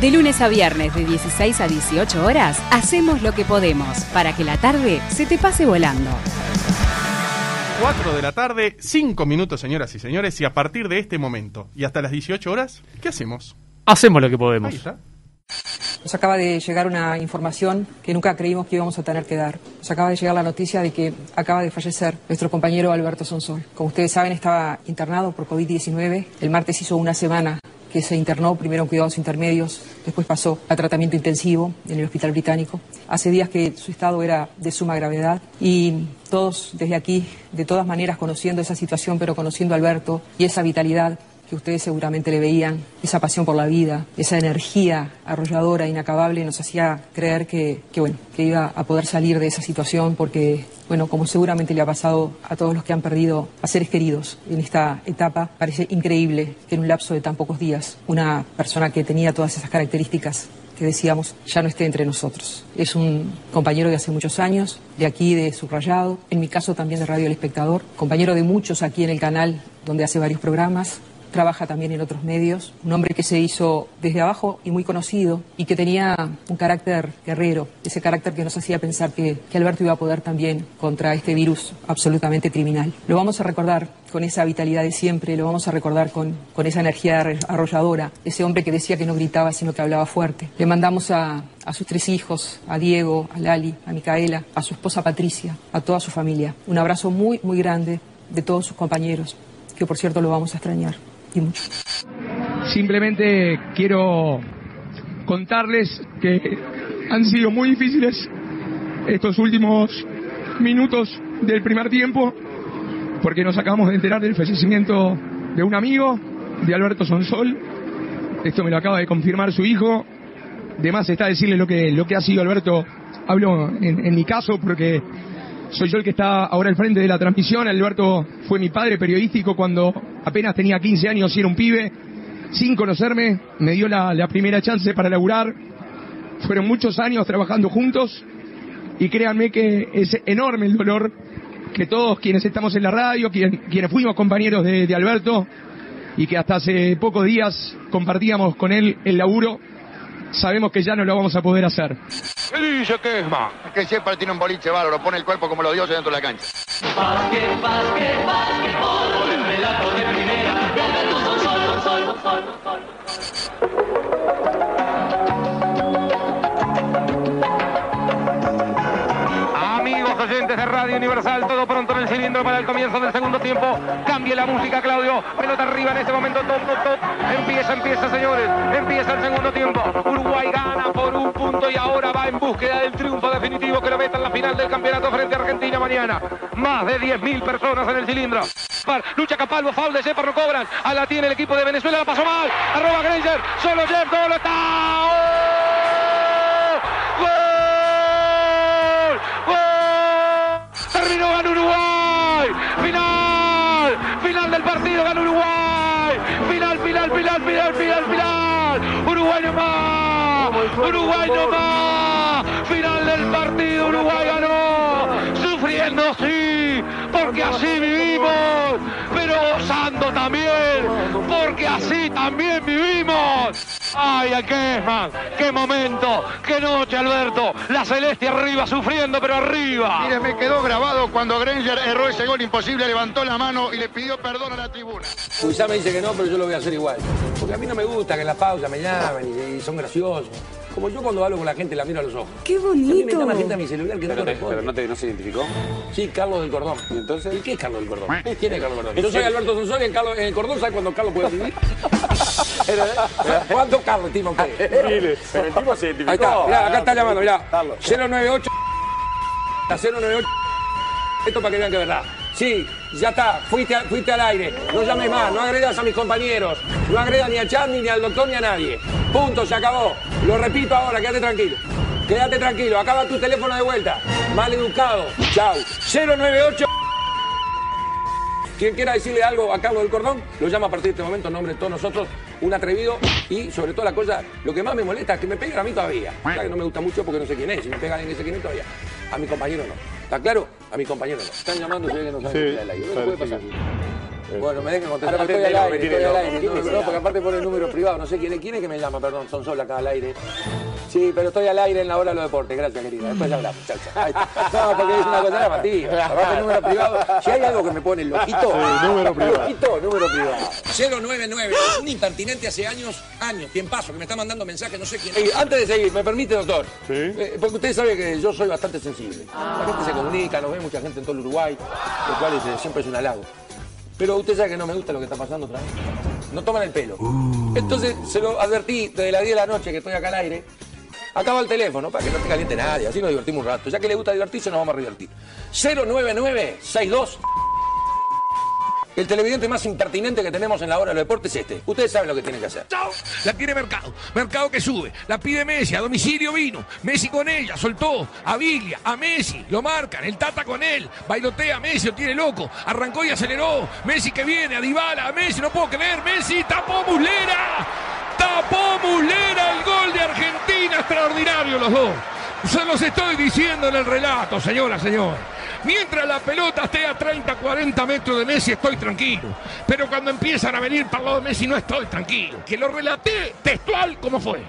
De lunes a viernes de 16 a 18 horas, hacemos lo que podemos para que la tarde se te pase volando. 4 de la tarde, 5 minutos, señoras y señores, y a partir de este momento y hasta las 18 horas, ¿qué hacemos? Hacemos lo que podemos. Ahí está. Nos acaba de llegar una información que nunca creímos que íbamos a tener que dar. Nos acaba de llegar la noticia de que acaba de fallecer nuestro compañero Alberto Sonsol. Como ustedes saben, estaba internado por COVID-19. El martes hizo una semana que se internó, primero en cuidados intermedios, después pasó a tratamiento intensivo en el Hospital Británico. Hace días que su estado era de suma gravedad y todos desde aquí, de todas maneras, conociendo esa situación, pero conociendo a Alberto y esa vitalidad que ustedes seguramente le veían, esa pasión por la vida, esa energía arrolladora, inacabable, nos hacía creer que, que, bueno, que iba a poder salir de esa situación porque, bueno, como seguramente le ha pasado a todos los que han perdido a seres queridos en esta etapa, parece increíble que en un lapso de tan pocos días una persona que tenía todas esas características que decíamos, ya no esté entre nosotros. Es un compañero de hace muchos años, de aquí, de Subrayado, en mi caso también de Radio El Espectador, compañero de muchos aquí en el canal, donde hace varios programas, trabaja también en otros medios, un hombre que se hizo desde abajo y muy conocido y que tenía un carácter guerrero, ese carácter que nos hacía pensar que, que, Alberto iba a poder también contra este virus absolutamente criminal. Lo vamos a recordar con esa vitalidad de siempre, lo vamos a recordar con, con esa energía arrolladora, ese hombre que decía que no gritaba sino que hablaba fuerte. Le mandamos a, a sus tres hijos, a Diego, a Lali, a Micaela, a su esposa Patricia, a toda su familia. Un abrazo muy, muy grande de todos sus compañeros, que por cierto lo vamos a extrañar Simplemente quiero contarles que han sido muy difíciles estos últimos minutos del primer tiempo, porque nos acabamos de enterar del fallecimiento de un amigo, de Alberto Sonsol. Esto me lo acaba de confirmar su hijo. De más está decirle lo que, lo que ha sido Alberto. Hablo en, en mi caso porque soy yo el que está ahora al frente de la transmisión. Alberto fue mi padre periodístico cuando apenas tenía 15 años y era un pibe. Sin conocerme, me dio la, primera chance para laburar. Fueron muchos años trabajando juntos y créanme que es enorme el dolor que todos quienes estamos en la radio, quien, quienes fuimos compañeros de, de Alberto y que hasta hace pocos días compartíamos con él el laburo, sabemos que ya no lo vamos a poder hacer. ¿Qué dice Kesma? Que siempre tiene un boliche bárbaro, pone el cuerpo como los dioses dentro de la cancha. Básquetbol, el relato de primera, Amigos oyentes de Radio Universal, todo pronto en el cilindro para el comienzo del segundo tiempo. Cambie la música, Claudio. Pelota arriba en este momento. Top, top, top. Empieza, empieza, señores. Empieza el segundo tiempo. Uruguay gana por un punto y ahora va en búsqueda del triunfo definitivo que lo meta en la final del campeonato frente a Argentina mañana. Más de 10.000 personas en el cilindro. Lucha Capalvo, foul de Shepard, no cobran. A la tiene el equipo de Venezuela, la pasó mal. Arroba Granger, solo Jeff, todo está. ¡Gol! Final, final del partido, ganó Uruguay. Final, final, final, final, final, final. Uruguay no más. Uruguay no más. Final del partido, Uruguay ganó. Sufriendo, sí, porque así vivimos, pero gozando también, porque así también vivimos. ¡Ay, a Kesman! ¡Qué momento! ¡Qué noche, Alberto! La Celeste arriba, sufriendo, pero arriba. Mire, me quedó grabado cuando Granger erró ese gol imposible, levantó la mano y le pidió perdón a la tribuna. Quizá me dice que no, pero yo lo voy a hacer igual. Porque a mí no me gusta que en la pausa me llamen y, y son graciosos. Como yo cuando hablo con la gente la miro a los ojos. ¡Qué A mí me bonito! llama gente a mi celular que no Pero, te- corresponde. pero no, te, no se identificó. Sí, Carlos del Cordón. ¿Y entonces? ¿Y qué es Carlos del Cordón? ¿Quién es Carlos del Cordón? Yo soy Alberto Sonsol y en, Carlos, en el Cordón, ¿sabe cuándo Carlos puede vivir? ¿Cuántos Carlos usted? Miles. Pero el tipo se identificó. Ahí está, mirá, acá está llamando, mirá. Carlos. 098 la 098 esto para que vean que es verdad. Sí, ya está, fuiste, a- fuiste al aire. No llames más, no agredas a mis compañeros. No agredas ni a Charlie, ni al doctor, ni a nadie. Punto, se acabó. Lo repito ahora, quédate tranquilo. Quédate tranquilo, acaba tu teléfono de vuelta. Mal educado. Chau. 098 quien quiera decirle algo a Carlos del Cordón, lo llama a partir de este momento en nombre de todos nosotros, un atrevido y sobre todo la cosa, lo que más me molesta es que me peguen a mí todavía. Que no me gusta mucho porque no sé quién es, si me pegan en ese quién es todavía. A mi compañero no. ¿Está claro? A mi compañero no. Están llamando y no saben Sí, que está al aire. No puede pasar. Bueno, me dejen contestar, estoy al aire, estoy al aire. ¿Quién No, porque aparte pone el número privado, no sé quién es, quién es que me llama, perdón, son solo acá al aire. Sí, pero estoy al aire en la hora de los deportes, gracias querida. Después hablamos, chao, chao. No, porque es una cosa llamativa. Aparte el número privado. Si hay algo que me pone loquito, Sí, número privado. loquito, número privado. 099, un impertinente hace años, años, tiempazo, que me está mandando mensajes, no sé quién. Eh, antes de seguir, ¿me permite, doctor? Sí. Eh, porque usted sabe que yo soy bastante sensible. La gente se comunica, nos ve mucha gente en todo el Uruguay, lo cual es, eh, siempre es un halago. Pero usted sabe que no me gusta lo que está pasando otra vez. No toman el pelo. Entonces se lo advertí desde las 10 de la noche que estoy acá al aire. Acaba el teléfono para que no te caliente nadie, así nos divertimos un rato. Ya que le gusta divertirse, nos vamos a divertir. 09962 el televidente más impertinente que tenemos en la hora de los deportes es este. Ustedes saben lo que tienen que hacer. La tiene Mercado. Mercado que sube. La pide Messi. A domicilio vino. Messi con ella. Soltó. A Biglia. A Messi. Lo marcan. El Tata con él. Bailotea Messi. Lo tiene loco. Arrancó y aceleró. Messi que viene. A Dybala. A Messi. No puedo creer. Messi. Tapó Muslera. Tapó Muslera. El gol de Argentina. Extraordinario los dos. Se los estoy diciendo en el relato, señora, señor. Mientras la pelota esté a 30, 40 metros de Messi, estoy tranquilo. Pero cuando empiezan a venir para el lado de Messi, no estoy tranquilo. Que lo relaté textual como fue.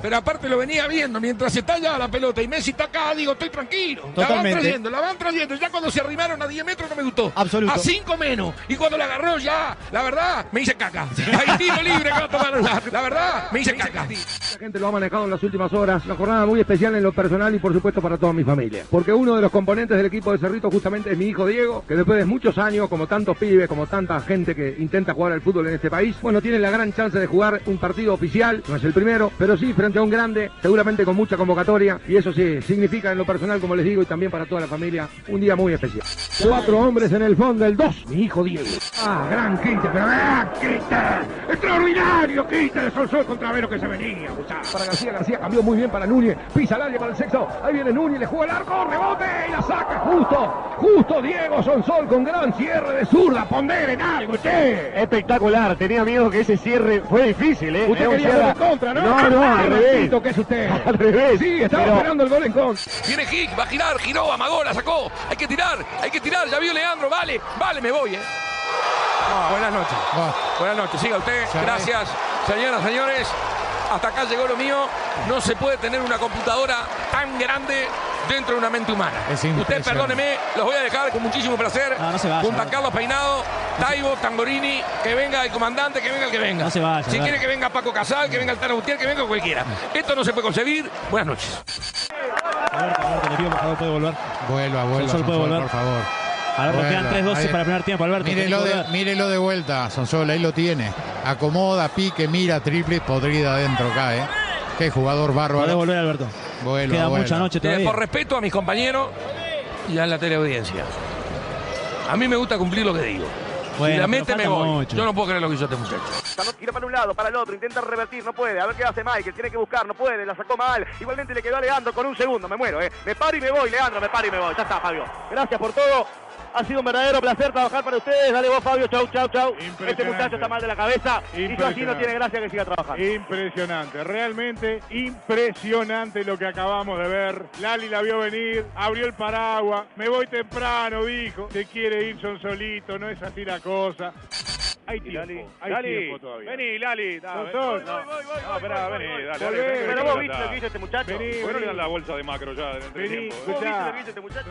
Pero aparte lo venía viendo mientras está allá la pelota y Messi está acá, digo, estoy tranquilo. La van Totalmente. trayendo, la van trayendo. Ya cuando se arrimaron a 10 metros no me gustó. Absoluto. A 5 menos. Y cuando la agarró ya, la verdad, me hice caca. Hay tiro libre que va a tomar la, la verdad, me hice caca. La gente lo ha manejado en las últimas horas. Una jornada muy especial en lo personal y por supuesto para toda mi familia. Porque uno de los componentes del equipo de Cerrito justamente es mi hijo Diego, que después de muchos años, como tantos pibes, como tanta gente que intenta jugar al fútbol en este país, bueno, tiene la gran chance de jugar un partido oficial, no es el primero, pero sí frente a un grande, seguramente con mucha convocatoria. Y eso sí, significa en lo personal, como les digo, y también para toda la familia, un día muy especial. Cuatro hombres en el fondo del dos, mi hijo Diego. Ah, gran quite, pero ¡ah, quite! ¡Extraordinario quite de Sol Sol contra Vero que se venía! muchachos. Para García, García cambió muy bien para Núñez, pisa el área para el sexto, ahí viene Núñez, le juega el arco, rebote y la saca justo, justo Diego Sonsol con gran cierre de zurda, ponderen algo, che. Espectacular, tenía miedo que ese cierre fue difícil, ¿eh? Usted quería gol en contra, ¿no? No, no, al Qué revés. que es usted. Al revés. Sí, estaba Pero- esperando el gol en contra. Viene Hick, va a girar, giró, amagó, la sacó. Hay que tirar, hay que tirar. Ya vio Leandro, vale, vale, me voy, ¿eh? buenas noches. Buenas noches, siga usted. Gracias, señoras, señores. Hasta acá llegó lo mío. No se puede tener una computadora tan grande dentro de una mente humana. Usted, perdóneme, los voy a dejar con muchísimo placer. No, no se vaya, Junto a. Carlos Peinado, Taibo, Tamborini, que venga el comandante, que venga el que venga. No se vaya, si quiere que venga Paco Casal, que venga el Tano Gutiérrez, que venga cualquiera. Esto no se puede concebir. Buenas noches. Alberto, Alberto, le pido por favor, puede volver. Vuelva, vuelva, Sonsol puede Sonsol, volver. por favor. Alberto, quedan Vuelva. 3-12 Ahí- para el primer tiempo, Alberto. Mírelo de, mírelo de vuelta, Sonsol, ahí lo tiene. Acomoda, pique, mira, triple, podrida adentro acá, ¿eh? Qué jugador bárbaro. volver, Alberto. Vuelva, Queda mucha noche todavía. por respeto a mis compañeros y a la teleaudiencia. A mí me gusta cumplir lo que digo. Bueno, si la mete, me voy. mucho. Yo no puedo creer lo que hizo este muchacho. Gira para un lado, para el otro, intenta revertir, no puede. A ver qué hace Michael, tiene que buscar, no puede, la sacó mal. Igualmente le quedó a Leandro con un segundo, me muero, ¿eh? Me paro y me voy, Leandro, me paro y me voy. Ya está, Fabio. Gracias por todo. Ha sido un verdadero placer trabajar para ustedes. Dale vos, Fabio. Chau, chau, chau. Este muchacho está mal de la cabeza. Y yo así no tiene gracia que siga trabajando. Impresionante, realmente impresionante lo que acabamos de ver. Lali la vio venir, abrió el paraguas, me voy temprano, dijo. Se quiere ir son solito, no es así la cosa. Hay tiempo, hay Lali, tiempo todavía. vení, Lali. No, ven- sol. voy, voy, voy, voy, No, esperá, voy, vení, dale, dale, Pero vení, vos vení, viste lo que hizo este muchacho. Vení, ¿Por qué no vení. le dan la bolsa de macro ya Vení, tiempo? ¿Vos escuchá. viste lo que hizo este muchacho?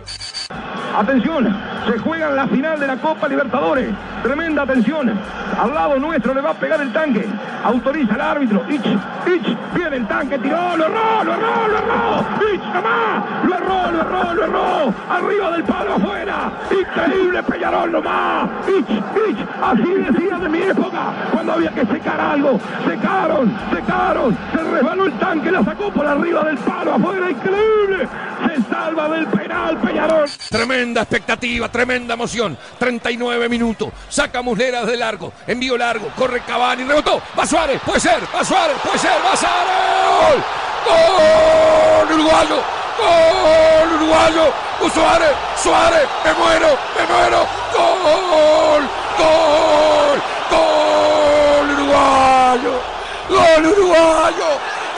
Atención, se juega en la final de la Copa Libertadores. Tremenda atención. Al lado nuestro le va a pegar el tanque. Autoriza el árbitro. Ich, Ich, el tanque, tiró, lo erró, lo erró, lo erró. Ich, nomás. Lo erró, lo erró, lo erró. Arriba del palo afuera. Increíble Peñarol nomás. Ich, Ich, así decía de mi época. Cuando había que secar algo. Secaron, secaron. Se resbaló el tanque, la sacó por arriba del palo afuera. Increíble. Se salva del penal Peñarol. Tremenda expectativa, tremenda emoción. 39 minutos. Saca Muslera desde largo. Envío largo. Corre Cavani. Rebotó. Va Suárez. Puede ser. Va Suárez. Puede ser. Va Suárez. ¡Gol! ¡Uruguayo! ¡Gol! ¡Uruguayo! ¡Uh, Suárez! ¡Suárez! ¡Me muero! ¡Me muero! ¡Gol! ¡Gol! ¡Gol! ¡Uruguayo! ¡Gol uruguayo!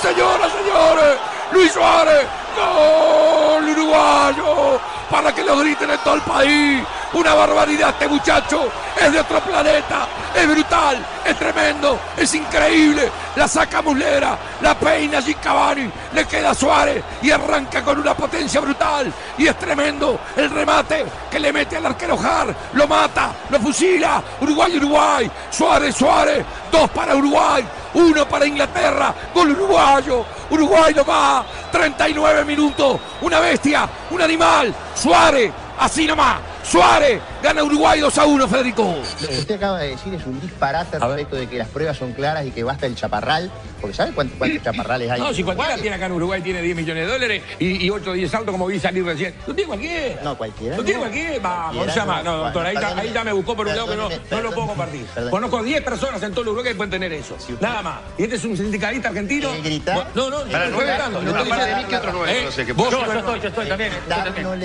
Señoras, señores, Luis Suárez, gol uruguayo. Para que lo griten en todo el país. Una barbaridad este muchacho, es de otro planeta, es brutal, es tremendo, es increíble. La saca Muslera, la peina Gicabani, le queda Suárez y arranca con una potencia brutal. Y es tremendo el remate que le mete al arquero Jar, lo mata, lo fusila. Uruguay, Uruguay, Suárez, Suárez, dos para Uruguay, uno para Inglaterra, gol uruguayo, Uruguay lo va, 39 minutos, una bestia, un animal, Suárez, así nomás, Suárez, gana Uruguay 2 a 1, Federico. Lo que usted acaba de decir es un disparate respecto de que las pruebas son claras y que basta el chaparral, porque ¿sabe cuántos, cuántos chaparrales hay? No, si cualquiera tiene acá en Uruguay, tiene 10 millones de dólares y, y 8 o 10 autos como vi salir recién. ¿Lo tiene cualquiera? No, cualquiera. ¿Lo tiene cualquiera? Vamos, Cualquiera, llama. No, doctor, ahí, ya- perdóneme, ahí ya me buscó por un lado que no, no lo puedo compartir. perdóneme. Conozco 10 personas en todo el Uruguay que pueden tener eso. Nada más. Y este es un sindicalista argentino. No, no, no estoy gritando. no, aparte de mí, ¿qué otros nueve ¿Eh? conoce que- Vos Yo, yo estoy, yo estoy también. No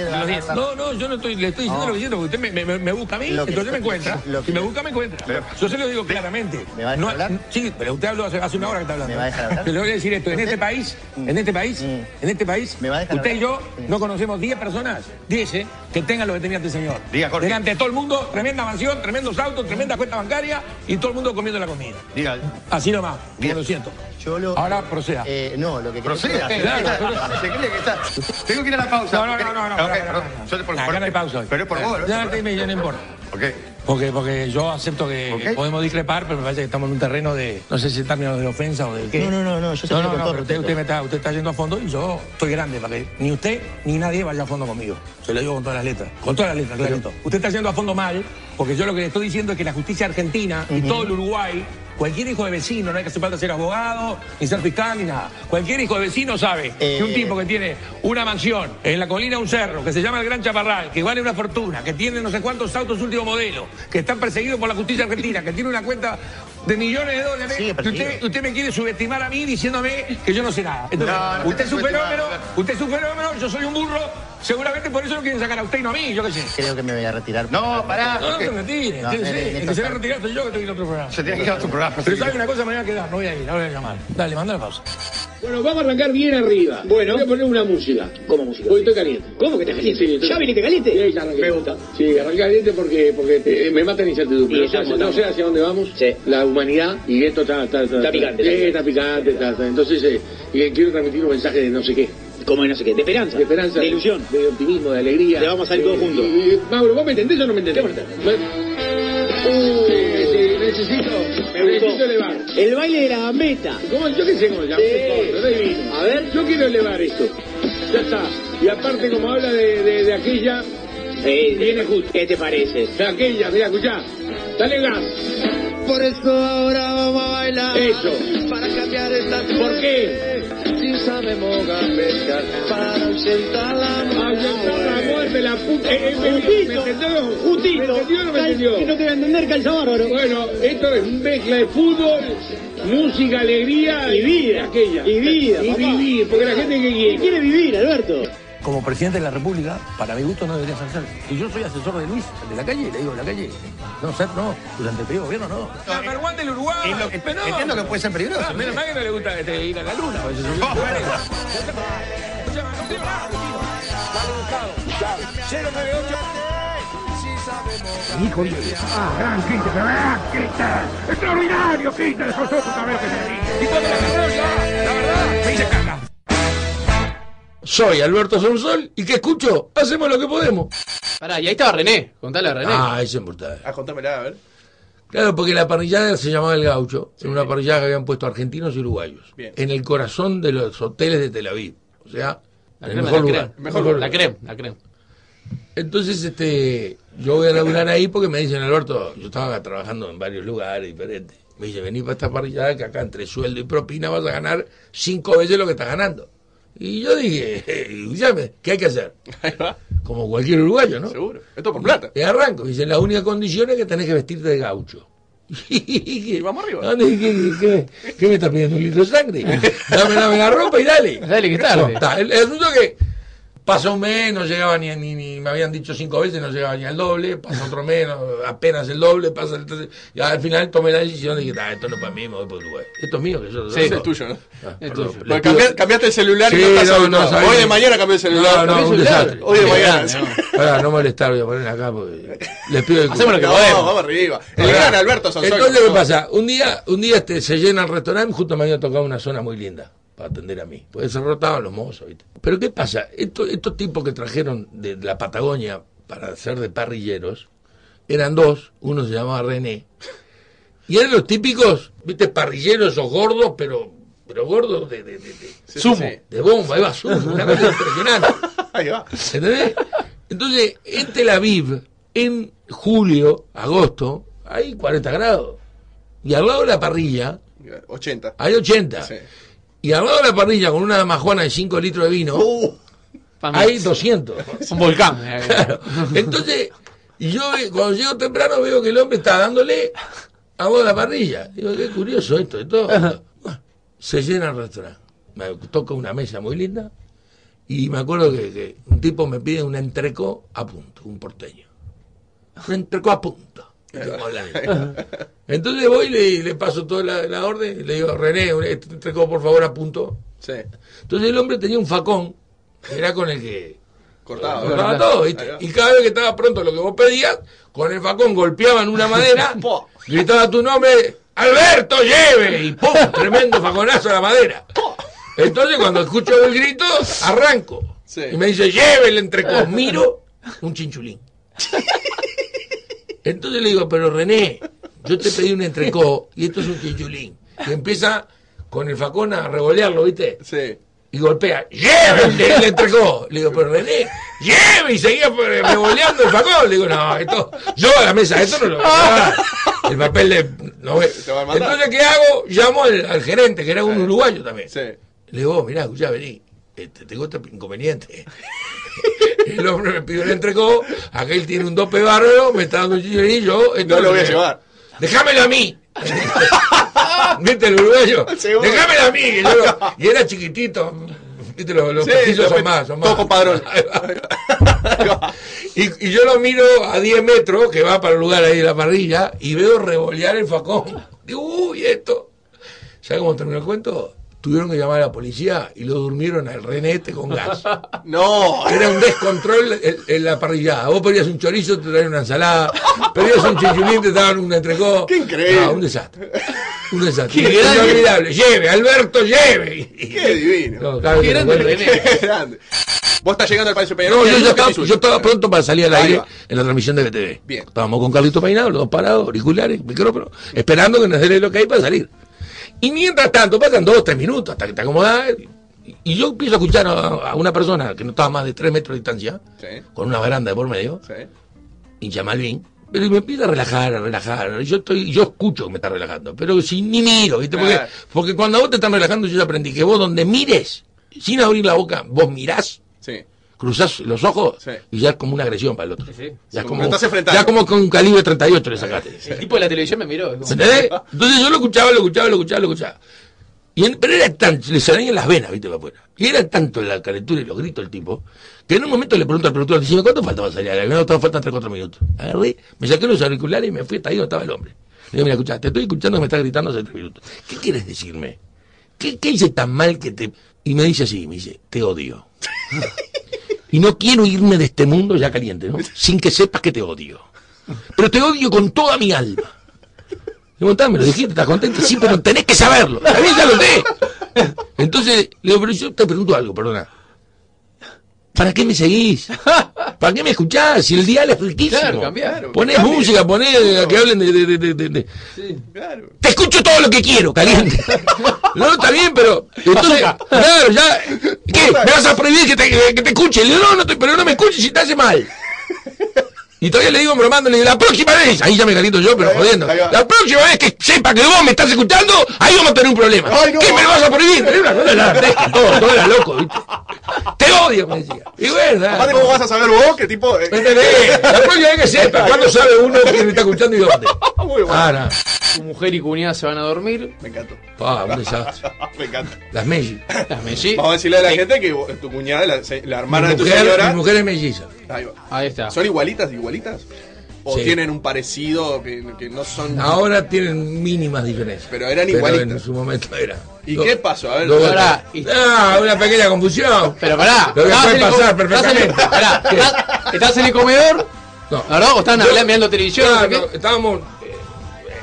No, no, yo no estoy, le estoy diciendo lo que siento, porque usted me, me- me busca a mí, que- entonces me encuentra. que- Si me busca, me encuentra. Yo se lo digo claramente. ¿Me va a dejar No- hablar? Sí, pero usted habló hace, hace una hora que está hablando. ¿Me va a dejar hablar? Te lo voy a decir esto. En este país, en este país, en este país, ¿Me va a dejar usted y yo no conocemos 10 personas, 10, ¿eh? que tengan lo que tenía este señor. Diga, Jorge. Delante de todo el mundo, tremenda mansión, tremendos autos, tremenda cuenta bancaria y todo el mundo comiendo la comida. Diga, Así nomás, como lo siento. Yo Ahora proceda. eh, no, lo que proceda. Claro, ¿Se cree que está? Tengo que ir a la pausa. No, no, no, no, no, Ok, no, no, perdón. no. Yo te- por- Acá por- no hay pausa hoy. Pero es por vos. Ya, ¿no? te- me- ya no importa. Ok. Porque, porque yo acepto que podemos discrepar, pero me parece que estamos en un terreno de, no sé si en términos de ofensa o de qué. No, no, no, no, yo sé No, no, con no, todo pero usted, respeto. usted, me está, usted está yendo a fondo y yo estoy grande para que ni usted ni nadie vaya a fondo conmigo. Se lo digo con todas las letras. Con todas las letras, clarito. Usted está yendo a fondo mal, porque yo lo que le estoy diciendo es que la justicia argentina y todo el Uruguay, cualquier hijo de vecino, no hay que hacer falta ser abogado, ni ser fiscal, ni nada. Cualquier hijo de vecino sabe que un Eh. tipo que tiene una mansión en la colina de un cerro, que se llama el Gran Chaparral, que vale una fortuna, que tiene no sé cuántos autos último modelo, que están perseguidos por la justicia argentina, que tiene una cuenta de millones de dólares, que usted, me quiere subestimar a mí diciéndome que yo no sé nada. Entonces, No, no usted es un fenómeno, usted es un fenómeno, yo soy un burro, seguramente por eso lo quieren sacar a usted y no a mí, yo qué sé. Creo que me voy a retirar. No, pará. No, no porque se retire, No, en el que se va a retirar soy yo que estoy en otro programa. Se tiene que ir a otro programa. Pero sabe una cosa, me voy a quedar, no voy a ir, ahora voy a llamar. Dale, manda la pausa. Bueno, vamos a arrancar bien arriba. Bueno. Voy a poner una música. ¿Cómo música? Hoy estoy caliente. ¿Cómo que estás caliente? Sí, estoy- ¿Ya viniste caliente? Sí, ya arranqué. Me gusta. Sí, arranqué caliente porque, porque eh, me mata la incertidumbre. No, estamos, sé, no estamos. sé hacia dónde vamos. Sí. La humanidad y esto está... Está, Está picante, Sí, está está picante. está- está- entonces, eh, y quiero transmitir un mensaje de no sé qué. Como de no sé qué, de esperanza. De esperanza. De ilusión. De optimismo, de alegría. Le vamos a salir todos Eh, juntos. y- y- Mauro, ¿vos me entendés o no me entendés? Uh, sí, necesito, Me necesito elevar. El baile de la gambeta. ¿Cómo? Yo qué sé cómo se llama. Sí. Pero es divino. A ver. Yo quiero elevar esto. Ya está. Y aparte, como habla de, de, de aquella, Sí, viene justo. ¿Qué te parece? De aquella, mira, escuchá. Dale gas. Por eso ahora vamos a bailar. Eso. Para cambiar esta ¿Por qué? Si sabemos gambetear para ausentar la muerte, la puta. Eh, eh, me, me Justito. entendió? Justito. ¿Me entendió o no me Cal- entendió? Que no te va a entender, calza bárbaro. Bueno, esto es mezcla de fútbol, música, alegría Y vida. aquella. Y vida, Y papá. vivir, porque la gente que ¿Qué quiere. quiere vivir, Alberto? Como presidente de la República, para mi gusto no debería ser. Y yo soy asesor de Luis, el de la calle, le digo, de la calle. No, ser no, durante el periodo de gobierno no. La Marguán del Uruguay. pero no. Entiendo que puede ser peligroso. Ah, menos mal que no le gusta este, ir a la luna. pues, eso es un- Escuchame, no quiero nada, tío. Dale, Gustavo. Chao. 098. Hijo de Ah, gran Quinte, gran Quinte. Extraordinario Quinte, de esos ojos, a ver qué se dice. Y cuando la ya, la verdad, me hice caca. Soy Alberto Sonsol y ¿qué escucho? Hacemos lo que podemos. Pará, y ahí estaba René. Contale a René. Ah, eso es importante. Ah, contámela, a ver. Claro, porque la parrillada se llamaba El Gaucho, en una parrillada que habían puesto argentinos y uruguayos, Bien. en el corazón de los hoteles de Tel Aviv. O sea, La el crema, mejor la lugar. Mejor, la crema, la crema. Entonces, este, yo voy a laburar ahí porque me dicen, Alberto, yo estaba trabajando en varios lugares diferentes. Me dice, vení para esta parrillada que acá entre sueldo y propina vas a ganar cinco veces lo que estás ganando. Y yo dije, escúchame, ¿qué hay que hacer? Ahí va. Como cualquier uruguayo, ¿no? Seguro. Esto por plata. Y arranco. Dice, la única condición es que tenés que vestirte de gaucho. Y vamos arriba. ¿Dónde- qué, qué- qué me está pidiendo un litro de sangre? Dame, dame la ropa y dale. Dale, que tarde. No, está. El, el asunto es que Pasó un mes, no llegaba ni, ni, ni- me habían dicho cinco veces, no llegaba ni al doble, pasa otro mes, no, apenas el doble, pasa el tercer- y al final tomé la decisión y dije, "Ah, esto no es para mí, me voy para Uruguay. Esto es mío, que yo lo Sí, tengo". es tuyo, ¿no? Ah, Es tuyo. cambiaste- cambiaste el celular y no estás habituado. sabés. Hoy de mañana cambié el celular. No, no, el un celular. desastre. Hoy de mañana. ¿no? No molestar, voy a poner acá porque les pido disculpas. Hacemos lo que podemos. Vamos arriba. El gran Alberto Sonsoy. Entonces, ¿qué pasa? Un día, un día este, se llena el restaurante, justo me había tocado una zona muy linda para atender a mí. Pues se rotaban los mozos, ¿viste? Pero ¿qué pasa? Estos, estos tipos que trajeron de la Patagonia para ser de parrilleros, eran dos, uno se llamaba René, y eran los típicos, ¿viste? Parrilleros esos gordos, pero, pero gordos de, de, de, de- Sumo. de bomba, ahí va, sumo, una cosa impresionante. Ahí va. ¿Entendés? Entonces, en Tel Aviv, en julio, agosto, hay 40 grados. Y al lado de la parrilla 80. hay 80. Sí. Y al lado de la parrilla, con una majuana de 5 litros de vino, hay 200. Un volcán. Claro. Entonces, y yo eh, cuando llego temprano veo que el hombre está dándole a vos la parrilla. Digo, qué curioso esto. de todo. Bueno, se llena el restaurante. Me toca una mesa muy linda. Y me acuerdo que, que un tipo me pide un entrecó a punto, un porteño. Un entrecó a punto. Entonces voy y le, le paso toda la, la orden le digo, René, este por favor a punto. Sí. Entonces el hombre tenía un facón, era con el que cortaba ¿verdad? todo. Y cada vez que estaba pronto lo que vos pedías, con el facón golpeaban una madera, gritaba tu nombre, Alberto, lleve, y ¡pum! Tremendo faconazo a la madera. Entonces cuando escucho el grito, arranco. Sí. Y me dice, lleve el entrecó. Miro, un chinchulín. Entonces le digo, pero René, yo te pedí un entrecó y esto es un chinchulín. Y empieza con el facón a revolearlo, ¿viste? Sí. Y golpea, ¡lleve el, el entrecó! Le digo, pero René, ¡lleve! Y seguía revoleando el facón. Le digo, no, esto, yo a la mesa, esto no lo voy a dar. El papel de. No. Entonces, ¿qué hago? Llamo al, al gerente, que era un uruguayo también. Sí. Le digo, mirá, escuchá, vení. Este, tengo este inconveniente. El hombre me pidió el entrecó, aquel tiene un dope bárbaro, me está dando un chillo y yo. No lo voy a llevar. Déjamelo a mí. ¿Viste el uruguayo? Déjamelo a mí. que yo lo- y era chiquitito. ¿Viste? Los, los Sí, pestillos los son más. Son más. compadrón. y, y yo lo miro a 10 metros, que va para el lugar ahí de la parrilla, y veo revolear el facón. Digo, uy, esto. ¿Sabes cómo terminó el cuento? Tuvieron que llamar a la policía y lo durmieron al renete con gas. No. Era un descontrol en, en la parrillada. Vos pedías un chorizo, te traían una ensalada. Pedías un chinchulín, te daban un entrecó. Qué increíble. No, un desastre. Un desastre. Qué. Inolvidable. Lleve, Alberto, lleve. Qué divino. No, Qué grande René. Qué grande. Vos estás llegando al Palacio Peñarol. No, yo estaba, yo estaba pronto para salir al Ahí aire va. en la transmisión de BTV. Bien. Estábamos con Carlito Peinado, los dos parados, auriculares, micrófono, esperando que nos dé lo que hay para salir. Y mientras tanto, pasan dos o tres minutos hasta que te acomodás. Y, yo empiezo a escuchar a, a una persona que no estaba más de tres metros de distancia, Sí. con una baranda de por medio, Sí. hincha Malvin. Pero me empieza a relajar, a relajar. Yo estoy, yo escucho que me está relajando, pero si ni miro, ¿viste? Porque, porque cuando a vos te están relajando, yo ya aprendí que vos donde mires, sin abrir la boca, vos mirás. Cruzás los ojos Sí. y ya es como una agresión para el otro. Sí. Ya, es como estás enfrentando. ya como con un calibre 38 le sacaste. El tipo de la televisión me miró. como- ¿Entendés? Entonces yo lo escuchaba, lo escuchaba, lo escuchaba, lo escuchaba. Y en- pero era tanto, le salían las venas, viste, para afuera. Y era tanto la calentura y los gritos del tipo, que en un momento le pregunto al productor, dice, ¿cuánto falta para salir? No, todavía faltan 3 4 minutos. Agarré, me saqué los auriculares y me fui hasta ahí donde estaba el hombre. Le digo, mira, escuchá, te estoy escuchando que me estás gritando hace 3 minutos. ¿Qué quieres decirme? ¿Qué, ¿Qué hice tan mal que te...? Y me dice así, me dice, te odio. y no quiero irme de este mundo ya caliente, ¿no? Sin que sepas que te odio. Pero te odio con toda mi alma. Le digo, me lo dijiste, ¿estás contento? Sí, pero tenés que saberlo. Está bien, ya lo sé. Entonces, le digo, pero yo te pregunto algo, perdona. ¿Para qué me seguís? ¿Para qué me escuchás? Si el dial es riquísimo. Claro, cambiar. Ponés música, ponés que hablen de... de- de- de- de- de- Claro. Te escucho todo lo que quiero, caliente. No, está bien, pero... Entonces, claro, ya... ¿Qué? ¿Me vas a prohibir que te, que te escuche? Le digo, no, no te- pero no me escuches si te hace mal. Y todavía le digo bromando, le digo, la próxima vez, ahí ya me caliento yo, pero jodiendo. La próxima vez que sepa que vos me estás escuchando, ahí vamos a tener un problema. Ay, no. ¿Qué me lo vas a prohibir? Era una cosa dantesca, todo, todo era loco, ¿viste? Te odio, me decía. Y verdad. Aparte, ¿cómo vas a saber vos qué tipo... eh, ¿Me entendés? La próxima vez que sepa, ¿cuándo sabe uno quién me está escuchando y dónde? Muy bueno. Ahora, Tu mujer y cuñada se van a dormir. Me encantó. pa, un desastre. Me encanta. Las Messi. Las Messi. Vamos a decirle a la gente que tu cuñada, la, la hermana mi de tu mujer, señora... Mi mujer es melliza. Ahí va. Ahí está. ¿Son igualitas, igualitas? ¿O Sí. tienen un parecido que, que no son... Ahora tienen mínimas diferencias. Pero eran en igualitas. su momento era. ¿Y qué pasó? A ver, lo- Pará, y- Ah, una pequeña confusión. Pero pará. Lo que puede en pasar com- estás en el- perfectamente. pará, estás- ¿Estás en el comedor? No. ¿Verdad? ¿O están Yo- hablando, mirando televisión? no Claro, qué? estábamos. eh, eh,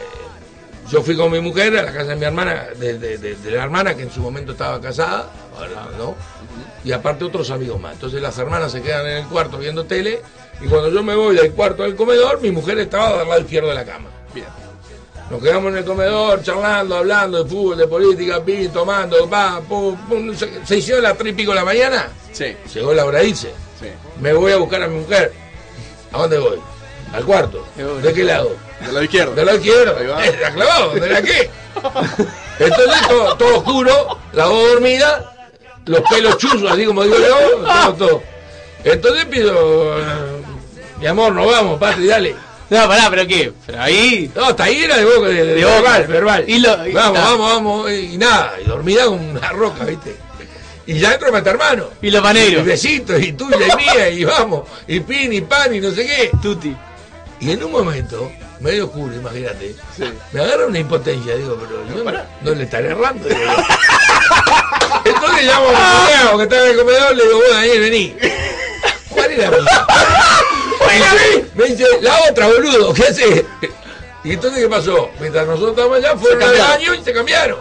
yo fui con mi mujer a la casa de mi hermana, de, de- de- de la hermana que en su momento estaba casada, ahora no, y aparte otros amigos más. Entonces las hermanas se quedan en el cuarto viendo tele, y cuando yo me voy del cuarto al comedor, mi mujer estaba del lado izquierdo de la cama. Bien. Nos quedamos en el comedor charlando, hablando de fútbol, de política, pin, tomando, pa, pum, pum. Se, hicieron las tres y pico de la mañana, Sí, llegó la hora de irse. sí. Me voy a buscar a mi mujer. ¿A dónde voy? Al cuarto. ¿De qué lado? De lado izquierdo. De lado izquierdo. Ahí va. Eh, ¿La clavado? ¿De la qué? Entonces todo, todo oscuro, la voz dormida, los pelos chuzos, así como digo yo, todo, todo. Entonces eh, mi amor, nos vamos, Patri, dale. No, pará, pero ¿qué? Pero ahí. No, hasta ahí era de boca, de, de- De verbal, boca. verbal. Y lo- y- vamos, vamos, vamos, y nada, y dormida como una roca, ¿viste? Y ya entro mata hermano. Y los manegros. Y besitos, y tuya y mía, y vamos, y pin, y pan, y no sé qué. Tuti. Y en un momento, medio oscuro, imagínate, me agarra una impotencia, digo, pero yo no, no le estaré errando. digo. Entonces llamo a mi que está en el comedor, le digo, bueno, Daniel, vení. ¿Cuál es la mía? Me dice, la otra, boludo, ¿qué haces? Y entonces, ¿qué pasó? Mientras nosotros estábamos allá, fueron al baño y se cambiaron.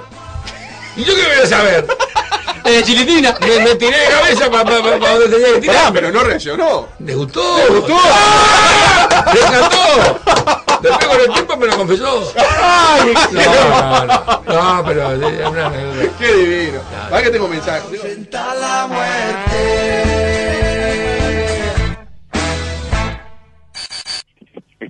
¿Y yo qué voy a saber? Eh, chilitina. Me, me tiré de cabeza para donde tenía que Pará, tirar. pero no reaccionó. ¿Le gustó? ¿Le gustó? ¡Le encantó! Después con el tiempo me lo confesó. ¡Ay! No, no, no, no, pero es una anécdota. ¡Qué divino! ¿Para que tengo mensaje?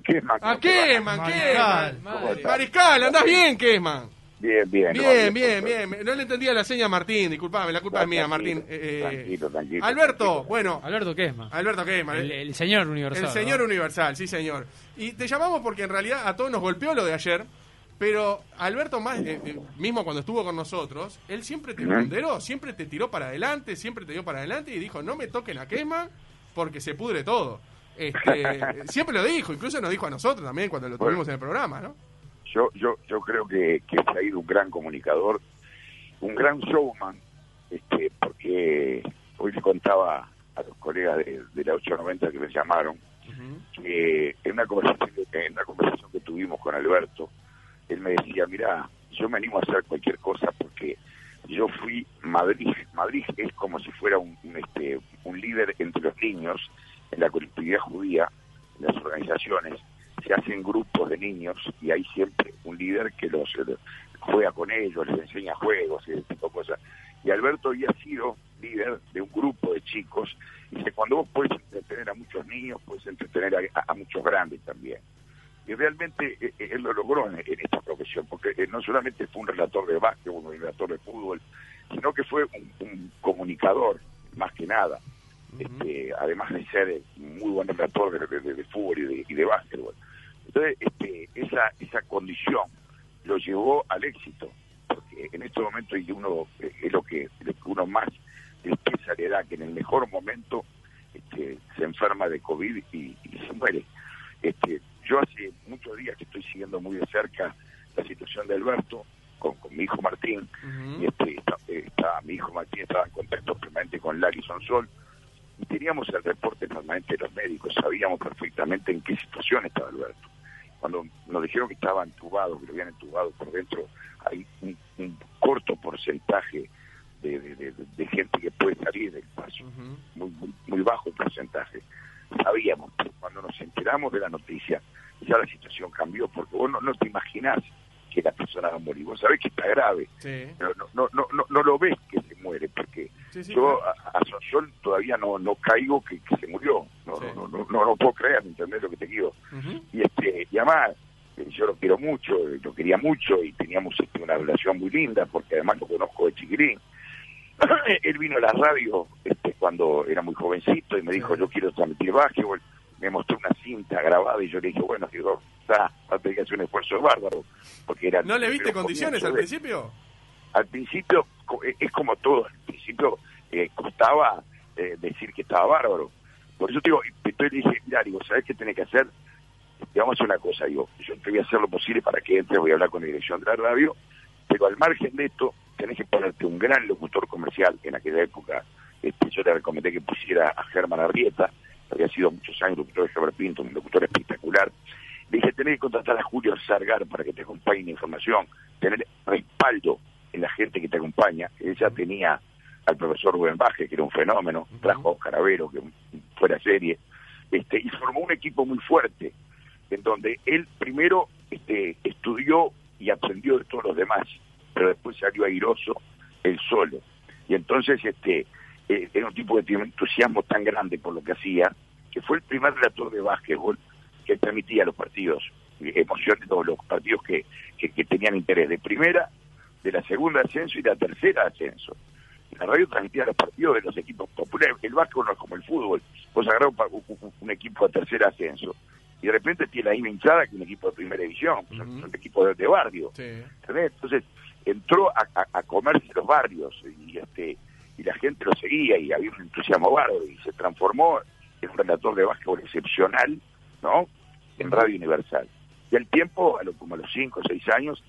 Queman. ¿A queman? ¿Queman? Mariscal, ¿andás bien, queman? Bien, bien. Bien, bien, bien. No le entendía la seña a Martín, disculpame, la culpa es mía, Martín. Eh, eh, Tranquilo, tranquilo. Alberto, bueno, Alberto Quesma. Alberto Queman. El, el señor universal. El señor ¿no? universal, sí señor. Y te llamamos porque en realidad a todos nos golpeó lo de ayer, pero Alberto más, eh, eh, mismo cuando estuvo con nosotros, él siempre te ponderó, siempre te tiró para adelante, siempre te dio para adelante y dijo, no me toquen a quema porque se pudre todo. Este, siempre lo dijo, incluso nos dijo a nosotros también cuando lo Bueno. tuvimos en el programa, ¿no? Yo, yo, yo creo que, que se ha ido un gran comunicador, un gran showman, este, porque hoy le contaba a los colegas de, de la 890 que me llamaron, que en una conversación en una conversación que tuvimos con Alberto, él me decía, mira, yo me animo a hacer cualquier cosa porque yo fui Madrid, Madrid es como si fuera un, un, este, un líder entre los niños en la colectividad judía, en las organizaciones, se hacen grupos de niños y hay siempre un líder que los eh, juega con ellos, les enseña juegos y ese tipo de cosas. Y Alberto había sido líder de un grupo de chicos y dice, cuando vos puedes entretener a muchos niños, puedes entretener a, muchos grandes también. Y realmente eh, eh, él lo logró en, esta profesión, porque no solamente fue un relator de básquetbol, un relator de fútbol, sino que fue un comunicador, más que nada. Este, además de ser eh, muy buen relator de, de- de- de fútbol y de, y de básquetbol. Entonces, este, esa, esa condición lo llevó al éxito, porque en este momento y uno eh, es lo que, lo que uno más tristeza le da, que en el mejor momento este, se enferma de COVID y, y se muere. Este, yo hace muchos días que estoy siguiendo muy de cerca la situación de Alberto con, con mi hijo Martín, y este, está, está- mi hijo Martín estaba en contacto permanente con Larry Sonsol, y teníamos el reporte permanente de los médicos, sabíamos perfectamente en qué situación estaba Alberto. Cuando nos dijeron que estaba entubado, que lo habían entubado por dentro, hay un, un corto porcentaje de, de- de- de gente que puede salir del paso, muy, muy, muy bajo el porcentaje. Sabíamos, pero cuando nos enteramos de la noticia, ya la situación cambió, porque vos no, no te imaginás que la persona va a morir, vos sabés que está grave, pero no, no, no, no, no lo ves que se muere, porque Sí, sí, yo claro. a, a Sonsol todavía no, no caigo que, que se murió, no, no, no, no, no puedo creer, ¿entendés lo que te digo? y este y además eh, yo lo quiero mucho eh, lo quería mucho y teníamos este, una relación muy linda porque además lo conozco de chiquirín él vino a la radio este, cuando era muy jovencito y me dijo, yo quiero transmitir básquetbol. Me mostró una cinta grabada y yo le dije, bueno, digo, está, va a tener que hacer un esfuerzo bárbaro. Porque era ¿No le viste condiciones al de- principio? Al principio, eh, es como todo, al principio eh, costaba eh, decir que estaba bárbaro. Por eso te digo, entonces le dije, mira, digo, ¿sabes qué tenés que hacer? Te vamos a hacer una cosa, digo, yo te voy a hacer lo posible para que entres, voy a hablar con la dirección de la radio, pero al margen de esto, tenés que ponerte un gran locutor comercial. En aquella época, este, yo le recomendé que pusiera a Germán Arrieta, que había sido muchos años locutor de Herbert Pinto, un locutor espectacular. Le dije, tenés que contratar a Julio Sargar para que te acompañe en información, tener respaldo la gente que te acompaña. Él ya tenía al profesor Rubén Baje, que era un fenómeno, trajo a Oscar Avero, que fuera serie, este, y formó un equipo muy fuerte, en donde él primero este, estudió y aprendió de todos los demás, pero después salió airoso él solo. Y entonces este eh, era un tipo que tenía un entusiasmo tan grande por lo que hacía, que fue el primer relator de básquetbol que transmitía los partidos, eh, emociones, todos los partidos que, que, que tenían interés, de primera, de la segunda ascenso y la tercera ascenso. La radio transmitía los partidos de los equipos populares. El básquetbol no es como el fútbol. Vos agarrás un, equipo de tercera ascenso y de repente tiene la misma hinchada que un equipo de primera división. Son, son equipos de, de barrio. ¿entendés? Entonces entró a, a- a comerse los barrios y este y la gente lo seguía y había un entusiasmo bárbaro y se transformó en un relator de básquetbol excepcional, ¿no? En Radio Universal. Y al tiempo, a lo, como a los 5 o 6 años,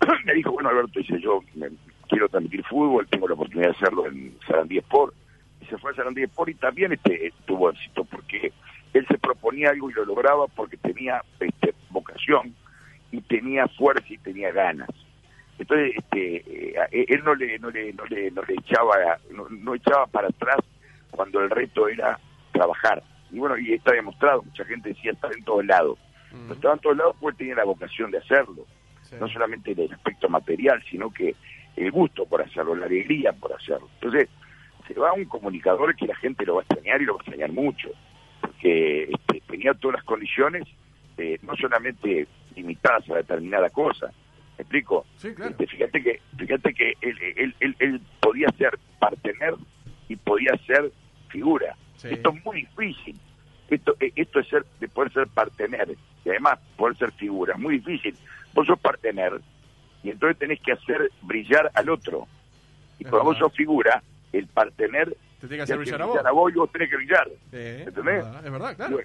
me dijo, bueno, Alberto, dice, yo me- quiero transmitir fútbol, tengo la oportunidad de hacerlo en Sarandí Sport. Y se fue a Sarandí Sport y también este, tuvo éxito, porque él se proponía algo y lo lograba porque tenía este, vocación y tenía fuerza y tenía ganas. Entonces, este, eh, él no le, no le, no le, no le echaba, no, no echaba para atrás cuando el reto era trabajar. Y bueno, y está demostrado, mucha gente decía estar en todos lados. Pero estaba en todos lados porque tenía la vocación de hacerlo. No solamente el aspecto material, sino que el gusto por hacerlo, la alegría por hacerlo. Entonces, se va un comunicador que la gente lo va a extrañar y lo va a extrañar mucho, porque este, tenía todas las condiciones, eh, no solamente limitadas a determinada cosa. ¿Me explico? Este, fíjate que, fíjate que él, él, él, él podía ser partener y podía ser figura. Esto es muy difícil. Esto, eh, esto es ser, de poder ser partener y además poder ser figura. Es muy difícil. Vos sos partener y entonces tenés que hacer brillar al otro. Y cuando vos sos figura, el partener Te tiene que hacer brillar a vos. vos y vos tenés que brillar. Sí, ¿Entendés? Es verdad, claro.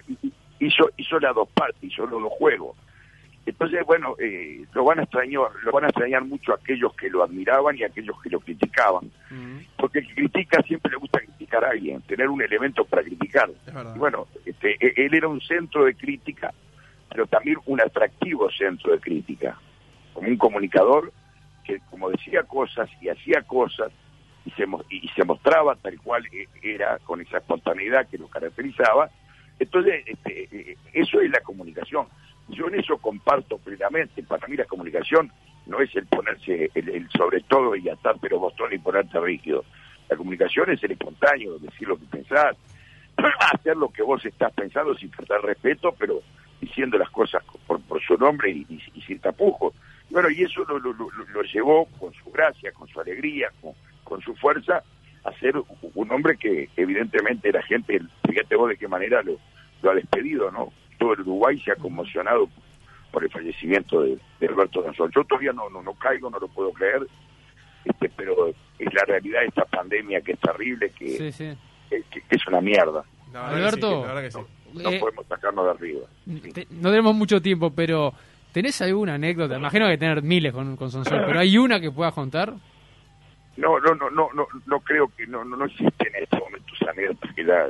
Hizo, hizo las dos partes, hizo los dos juegos. Entonces, bueno, eh, lo van a extrañar, lo van a extrañar mucho aquellos que lo admiraban y aquellos que lo criticaban. Porque el que critica siempre le gusta criticar a alguien, tener un elemento para criticar. Y bueno, este, e- él era un centro de crítica, pero también un atractivo centro de crítica. Como un comunicador que, como decía cosas y hacía cosas y se, y se mostraba tal cual eh, era, con esa espontaneidad que lo caracterizaba. Entonces, este, eh, eso es la comunicación. Yo en eso comparto plenamente. Para mí la comunicación no es el ponerse el, el sobre todo y atar pero botón y ponerte rígido. La comunicación es el espontáneo, decir lo que pensás, hacer lo que vos estás pensando sin faltar respeto, pero diciendo las cosas por, por su nombre y, y- y sin tapujos. Y bueno, y eso lo, lo- lo- lo llevó con su gracia, con su alegría, con, con su fuerza, a ser un hombre que evidentemente la gente, fíjate vos de qué manera lo, lo ha despedido, ¿no? Todo el Uruguay se ha conmocionado por el fallecimiento de, de Alberto Danzón. Yo todavía no, no, no caigo, no lo puedo creer, este, pero es la realidad de esta pandemia que es terrible, que, Sí, sí. que- que- que es una mierda. Alberto, No eh, podemos sacarnos de arriba. te- no tenemos mucho tiempo, pero ¿tenés alguna anécdota? Imagino que tener miles con, con Sonsol, pero ¿hay una que puedas contar? No, no, no, no, no, no creo que no, no, no existen en estos momentos anécdotas. Que la,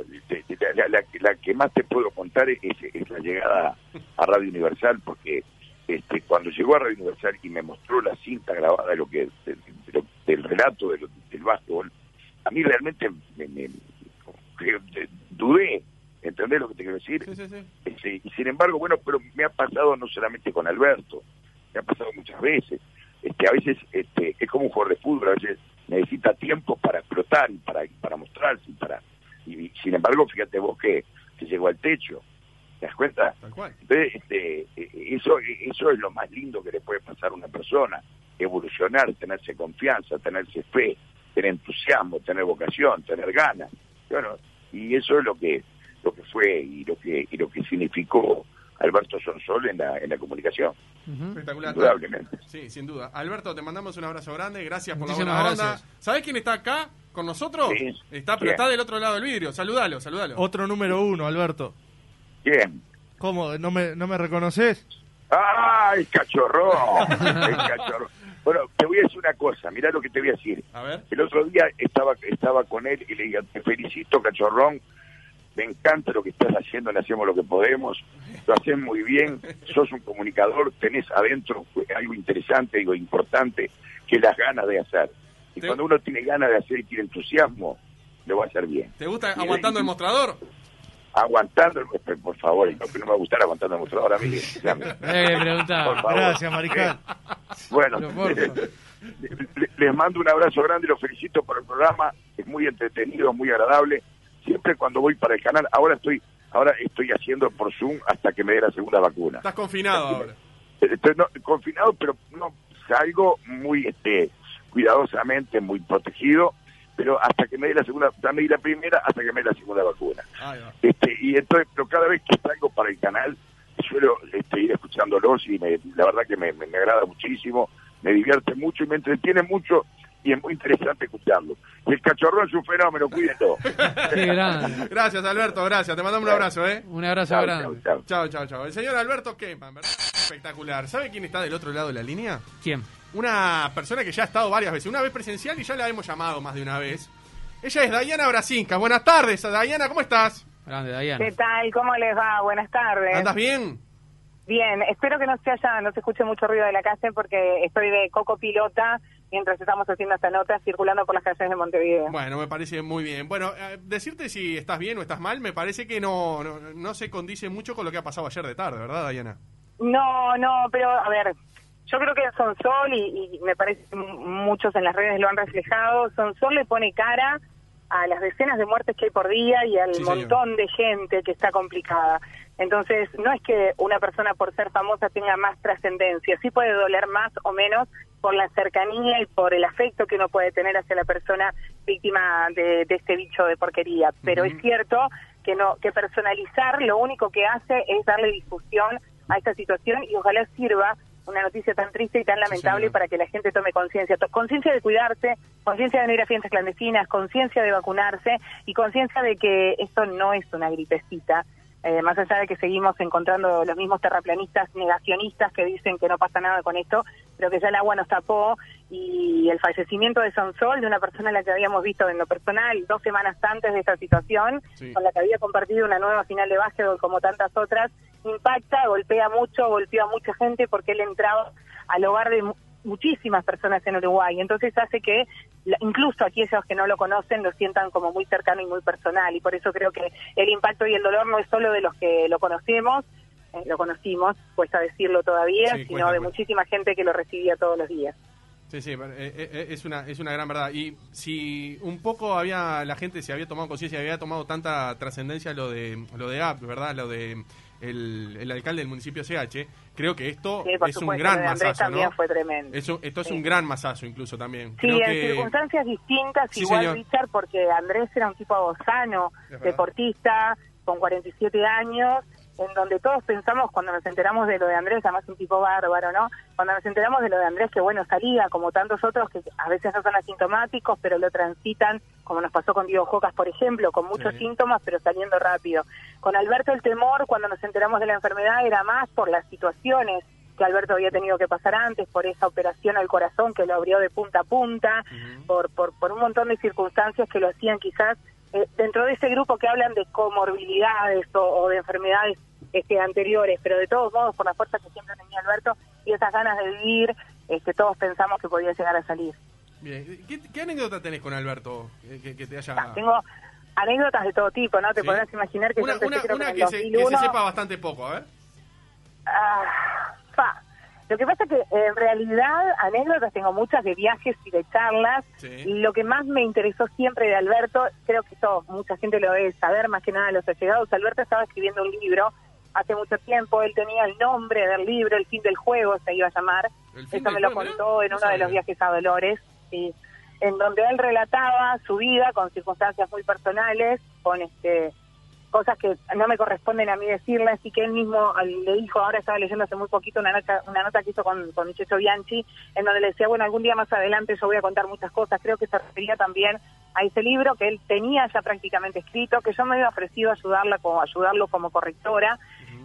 la, la- la que más te puedo contar es, es la llegada a Radio Universal, porque este, cuando llegó a Radio Universal y me mostró la cinta grabada de lo que de- de lo- del relato de lo- del básquetbol, a mí realmente me, me- de- dudé. ¿Entendés lo que te quiero decir? Este, y sin embargo, bueno, pero me ha pasado no solamente con Alberto, me ha pasado muchas veces. Este, a veces este, es como un jugador de fútbol, a veces necesita tiempo para explotar y para, para mostrarse. Y para, y, sin embargo, fíjate vos que, que llegó al techo. ¿Te das cuenta? Entonces, este, eh, eso, eso es lo más lindo que le puede pasar a una persona. Evolucionar, tenerse confianza, tenerse fe. tener entusiasmo, tener vocación, tener ganas. Bueno, y eso es lo que lo que fue y lo que y lo que significó Alberto Sonsol en la en la comunicación. Espectacular. Indudablemente. Sí, sin duda. Alberto, te mandamos un abrazo grande. Gracias por Muchísimas la buena onda. gracias. ¿Sabés quién está acá con nosotros? Sí. Está, pero está del otro lado del vidrio. Saludalo, saludalo. Otro número uno, Alberto. ¿Quién? ¿Cómo? ¿No me, no me reconoces? ¡Ah, el cachorrón! el cachorrón. Bueno, te voy a decir una cosa, mirá lo que te voy a decir. A ver. El otro día estaba estaba con él y le dije, te felicito, cachorrón, me encanta lo que estás haciendo, le hacemos lo que podemos, lo haces muy bien, sos un comunicador, tenés adentro algo interesante, algo importante, que las ganas de hacer. Y Te- cuando uno tiene ganas de hacer y tiene entusiasmo, lo va a hacer bien. ¿Te gusta aguantando el mostrador? Aguantando, el- por favor, no, que no me va a gustar aguantando el mostrador a mí. Eh. Gracias, Mariscal. Bueno, les mando un abrazo grande y los felicito por el programa. Es muy entretenido, muy agradable. Siempre cuando voy para el canal, ahora estoy ahora estoy haciendo por Zoom hasta que me dé la segunda vacuna. Estás confinado ahora. Estoy no, confinado, pero no salgo muy este cuidadosamente, muy protegido, pero hasta que me dé la segunda, ya me di la primera, hasta que me dé la segunda vacuna. Este, y entonces, pero cada vez que salgo para el canal, suelo este, ir escuchándolos y me- la verdad que me, me- me agrada muchísimo, me divierte mucho y me entretiene mucho y es muy interesante escucharlo. El cachorro es un fenómeno, cuídenlo. Qué grande. Gracias, Alberto, gracias. Te mandamos un abrazo, ¿eh? Un abrazo Chau, grande. Chao, chao, chao. El señor Alberto Keyman, ¿verdad? Espectacular. ¿Sabe quién está del otro lado de la línea? ¿Quién? Una persona que ya ha estado varias veces. Una vez presencial y ya la hemos llamado más de una vez. Ella es Dayana Brasinca. Buenas tardes, Dayana, ¿cómo estás? Grande, Dayana. ¿Qué tal? ¿Cómo les va? Buenas tardes. ¿Andas bien? Bien, espero que no se haya, no se escuche mucho ruido de la calle porque estoy de coco pilota mientras estamos haciendo esta nota circulando por las calles de Montevideo. Bueno, me parece muy bien. Bueno, eh, decirte si estás bien o estás mal, me parece que no, no, no se condice mucho con lo que ha pasado ayer de tarde, ¿verdad, Dayana? No, no, pero a ver, yo creo que Sonsol, y, y me parece que muchos en las redes lo han reflejado, Sonsol le pone cara a las decenas de muertes que hay por día y al Sí, montón de gente que está complicada. Entonces, no es que una persona por ser famosa tenga más trascendencia, sí puede doler más o menos por la cercanía y por el afecto que uno puede tener hacia la persona víctima de, de este bicho de porquería. Pero es cierto que no que personalizar lo único que hace es darle difusión a esta situación y ojalá sirva una noticia tan triste y tan lamentable para que la gente tome conciencia. Conciencia de cuidarse, conciencia de no ir a fiestas clandestinas, conciencia de vacunarse y conciencia de que esto no es una gripecita. Eh, más allá de que seguimos encontrando los mismos terraplanistas negacionistas que dicen que no pasa nada con esto, pero que ya el agua nos tapó y el fallecimiento de Sonsol, de una persona a la que habíamos visto en lo personal dos semanas antes de esta situación, Sí. con la que había compartido una nueva final de básquetbol como tantas otras, impacta, golpea mucho, golpea a mucha gente porque él entraba al hogar de muchísimas personas en Uruguay. Entonces hace que incluso aquellos que no lo conocen lo sientan como muy cercano y muy personal. Y por eso creo que el impacto y el dolor no es solo de los que lo conocemos, eh, lo conocimos, cuesta decirlo todavía, Sí, sino cuesta, de cuesta. muchísima gente que lo recibía todos los días. Sí, sí, eh, eh, es una es una gran verdad. Y si un poco había la gente se había tomado conciencia, había tomado tanta trascendencia lo de lo de AP, ¿verdad? Lo de el, el alcalde del municipio CH, creo que esto Sí, es un gran masazo, también ¿no? fue tremendo. Eso- esto es Sí. un gran masazo incluso también. Sí, creo en que circunstancias distintas, Sí, igual señor. Richard, porque Andrés era un tipo sano, deportista, con 47 años, en donde todos pensamos cuando nos enteramos de lo de Andrés, además un tipo bárbaro, ¿no? Cuando nos enteramos de lo de Andrés, que bueno, salía como tantos otros que a veces no son asintomáticos, pero lo transitan, como nos pasó con Diego Jocas, por ejemplo, con muchos Sí. síntomas, pero saliendo rápido. Con Alberto el temor, cuando nos enteramos de la enfermedad, era más por las situaciones que Alberto había tenido que pasar antes, por esa operación al corazón que lo abrió de punta a punta, por, por, por un montón de circunstancias que lo hacían quizás eh, dentro de ese grupo que hablan de comorbilidades o, o de enfermedades este, anteriores, pero de todos modos por la fuerza que siempre tenía Alberto y esas ganas de vivir, este, todos pensamos que podía llegar a salir. Bien. ¿Qué, qué anécdota tenés con Alberto que, te haya Tengo anécdotas de todo tipo, ¿no? Te Sí. podrás imaginar que una, yo una, creo una en el que, se, que 2001. se sepa bastante poco, a ver. Ah, fa. Lo que pasa es que en realidad anécdotas tengo muchas de viajes y de charlas. Sí. Lo que más me interesó siempre de Alberto, creo que esto mucha gente lo debe saber, más que nada los allegados. Alberto estaba escribiendo un libro hace mucho tiempo. Él tenía el nombre del libro, El fin del juego se iba a llamar. Eso me lo juego, contó en no uno de los viajes a Dolores. sí. en donde él relataba su vida con circunstancias muy personales, con este cosas que no me corresponden a mí decirle, así que él mismo le dijo, ahora estaba leyendo hace muy poquito una nota, una nota que hizo con, con Checho Bianchi, en donde le decía, bueno, algún día más adelante yo voy a contar muchas cosas, creo que se refería también a ese libro que él tenía ya prácticamente escrito, que yo me había ofrecido ayudarla como, ayudarlo como correctora,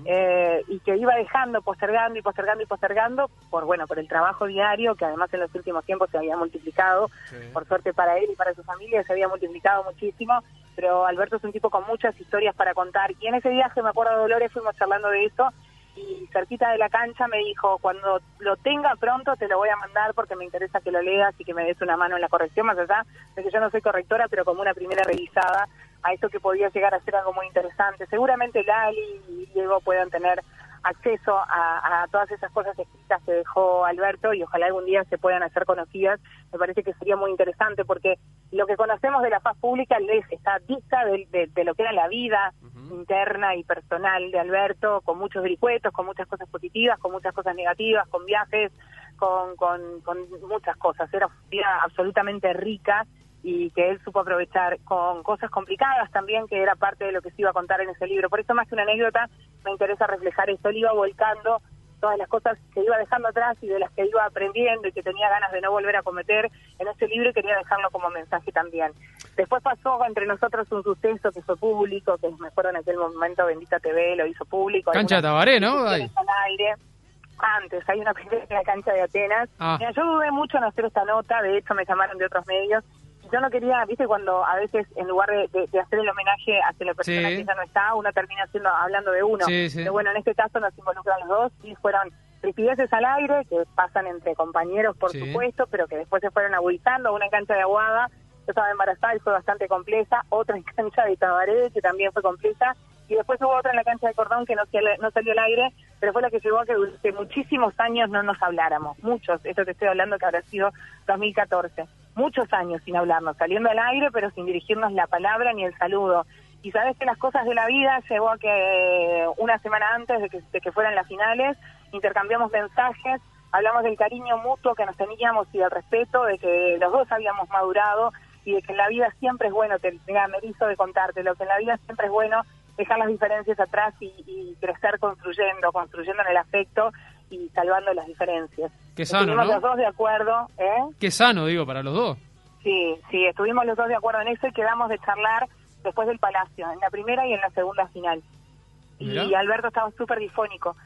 eh, y que iba dejando, postergando y postergando y postergando, por bueno, por el trabajo diario, que además en los últimos tiempos se había multiplicado, por suerte para él y para su familia se había multiplicado muchísimo, pero Alberto es un tipo con muchas historias para contar, y en ese viaje, me acuerdo Dolores, fuimos charlando de eso, y cerquita de la cancha me dijo, cuando lo tenga pronto te lo voy a mandar porque me interesa que lo leas y que me des una mano en la corrección, más allá de que yo no soy correctora, pero como una primera revisada a esto que podía llegar a ser algo muy interesante. Seguramente Lali y Diego puedan tener acceso a, a todas esas cosas escritas que dejó Alberto y ojalá algún día se puedan hacer conocidas. Me parece que sería muy interesante porque lo que conocemos de la faz pública es esta vista de, de- de lo que era la vida interna y personal de Alberto, con muchos vericuetos, con muchas cosas positivas, con muchas cosas negativas, con viajes, con, con, con muchas cosas. Era una vida absolutamente rica y que él supo aprovechar con cosas complicadas también, que era parte de lo que se iba a contar en ese libro. Por eso, más que una anécdota, me interesa reflejar esto. Él iba volcando todas las cosas que iba dejando atrás y de las que iba aprendiendo y que tenía ganas de no volver a cometer en ese libro y quería dejarlo como mensaje también. Después pasó entre nosotros un suceso que fue público, que me acuerdo en aquel momento Bendita TV lo hizo público. Cancha Tabaré, ¿no? discusiones al aire. Antes, hay una primera en la cancha de Atenas. Ah. Mira, yo dudé mucho en hacer esta nota, de hecho me llamaron de otros medios. Yo no quería, viste, cuando a veces en lugar de, de- de hacer el homenaje hacia la persona Sí. que ya no está, uno termina haciendo, hablando de uno. Sí, sí. Pero bueno, en este caso nos involucran los dos y fueron ripideces al aire que pasan entre compañeros, por supuesto, pero que después se fueron agudizando. Una cancha de Aguada, yo estaba embarazada y fue bastante compleja. Otra en cancha de Tabaré, que también fue compleja. Y después hubo otra en la cancha de Cordón que no, no salió al aire, pero fue la que llevó a que durante muchísimos años no nos habláramos. Muchos, esto te estoy hablando que habrá sido 2014. Muchos años sin hablarnos, saliendo al aire, pero sin dirigirnos la palabra ni el saludo. Y sabes que las cosas de la vida llevó a que eh, una semana antes de que, fueran las finales intercambiamos mensajes, hablamos del cariño mutuo que nos teníamos y del respeto, de que los dos habíamos madurado y de que en la vida siempre es bueno, te, mira, me hizo de contártelo, que en la vida siempre es bueno dejar las diferencias atrás y, y crecer construyendo, construyendo en el afecto y salvando las diferencias. Qué sano, Estuvimos ¿no? los dos de acuerdo, ¿eh? Qué sano, digo, para los dos. Sí, sí, estuvimos los dos de acuerdo en eso y quedamos de charlar después del Palacio, en la primera y en la segunda final. Mirá. Y Alberto estaba súper difónico.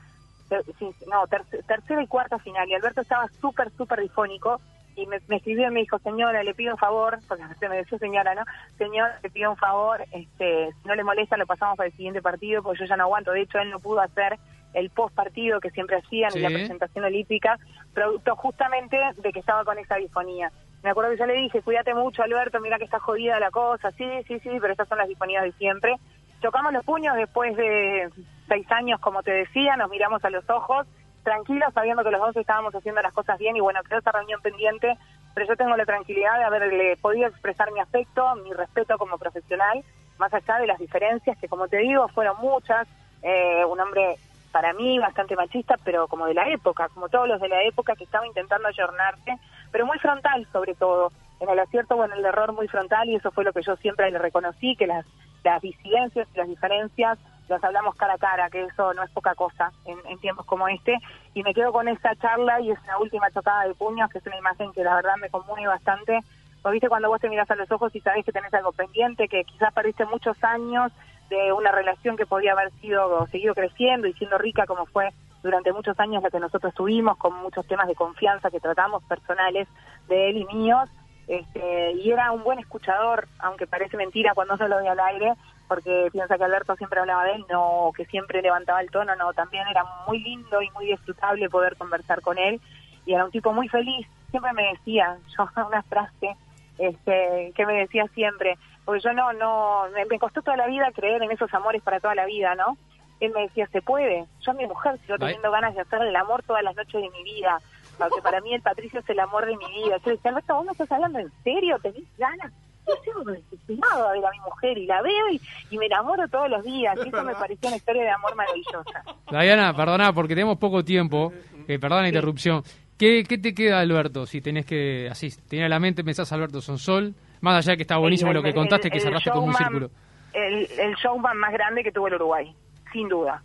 Sí, no, ter- tercera y cuarta final. Y Alberto estaba súper, súper difónico. Y me, me escribió y me dijo, señora, le pido un favor, porque se me decía señora, ¿no? Señor, le pido un favor, este, si no le molesta, lo pasamos para el siguiente partido, porque yo ya no aguanto. De hecho, él no pudo hacer el post partido que siempre hacían y la Sí. presentación olímpica, producto justamente de que estaba con esa disfonía. Me acuerdo que yo le dije, cuídate mucho, Alberto, mira que está jodida la cosa. Sí, sí, sí, pero estas son las disfonías de siempre. Chocamos los puños después de seis años, como te decía, nos miramos a los ojos, tranquilos, sabiendo que los dos estábamos haciendo las cosas bien y bueno, quedó esa reunión pendiente, pero yo tengo la tranquilidad de haberle podido expresar mi afecto, mi respeto como profesional, más allá de las diferencias que, como te digo, fueron muchas. Eh, un hombre para mí bastante machista, pero como de la época, como todos los de la época que estaba intentando ayornarse, pero muy frontal sobre todo, en el acierto o en el error muy frontal y eso fue lo que yo siempre le reconocí, que las, las disidencias y las diferencias las hablamos cara a cara, que eso no es poca cosa en, tiempos como este, y me quedo con esa charla y esa última chocada de puños, que es una imagen que la verdad me conmueve bastante, porque viste cuando vos te miras a los ojos y sabés que tenés algo pendiente, que quizás perdiste muchos años de una relación que podía haber sido seguido creciendo y siendo rica como fue durante muchos años la que nosotros tuvimos, con muchos temas de confianza que tratamos personales de él y míos, este, y era un buen escuchador, aunque parece mentira cuando se lo doy al aire, porque piensa que Alberto siempre hablaba de él, no, que siempre levantaba el tono, no, también era muy lindo y muy disfrutable poder conversar con él, y era un tipo muy feliz, siempre me decía, yo una frase este, que me decía siempre, porque yo no, no, me, me costó toda la vida creer en esos amores para toda la vida, ¿no? Él me decía, se puede, yo a mi mujer sigo teniendo ganas de hacer el amor todas las noches de mi vida, porque para mí el Patricio es el amor de mi vida. Yo le decía, Alberto, ¿vos me estás hablando en serio? ¿Tenés ganas? Yo sigo desesperado a ver a mi mujer y la veo y, y me enamoro todos los días. Y eso me pareció una historia de amor maravillosa. Diana, perdona, porque tenemos poco tiempo. Eh, perdona la interrupción. ¿Qué, ¿Qué te queda, Alberto? Si tenés que, así, tenés la mente, pensás Alberto Sonsol, más allá de que está buenísimo El- lo que el- contaste, que cerraste con un showman- círculo. El, el showman más grande que tuvo el Uruguay, sin duda.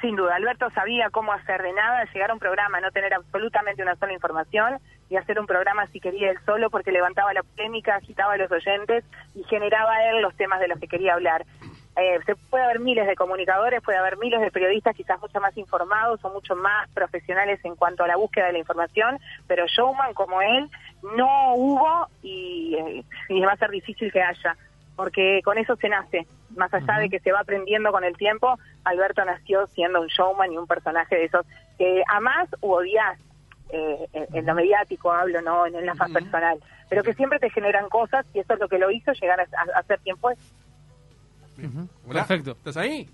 Sin duda, Alberto sabía cómo hacer de nada, llegar a un programa, no tener absolutamente una sola información y hacer un programa si quería él solo porque levantaba la polémica, agitaba a los oyentes y generaba él los temas de los que quería hablar. Eh, se puede haber miles de comunicadores, puede haber miles de periodistas quizás mucho más informados o mucho más profesionales en cuanto a la búsqueda de la información, pero showman como él no hubo y, eh, y va a ser difícil que haya, porque con eso se nace. Más allá de que se va aprendiendo con el tiempo, Alberto nació siendo un showman y un personaje de esos que amás u odias, eh, en, en lo mediático hablo, no en la faz personal, pero que siempre te generan cosas y eso es lo que lo hizo llegar a, a- a ser quien fue. Hola. Perfecto. ¿Estás ahí?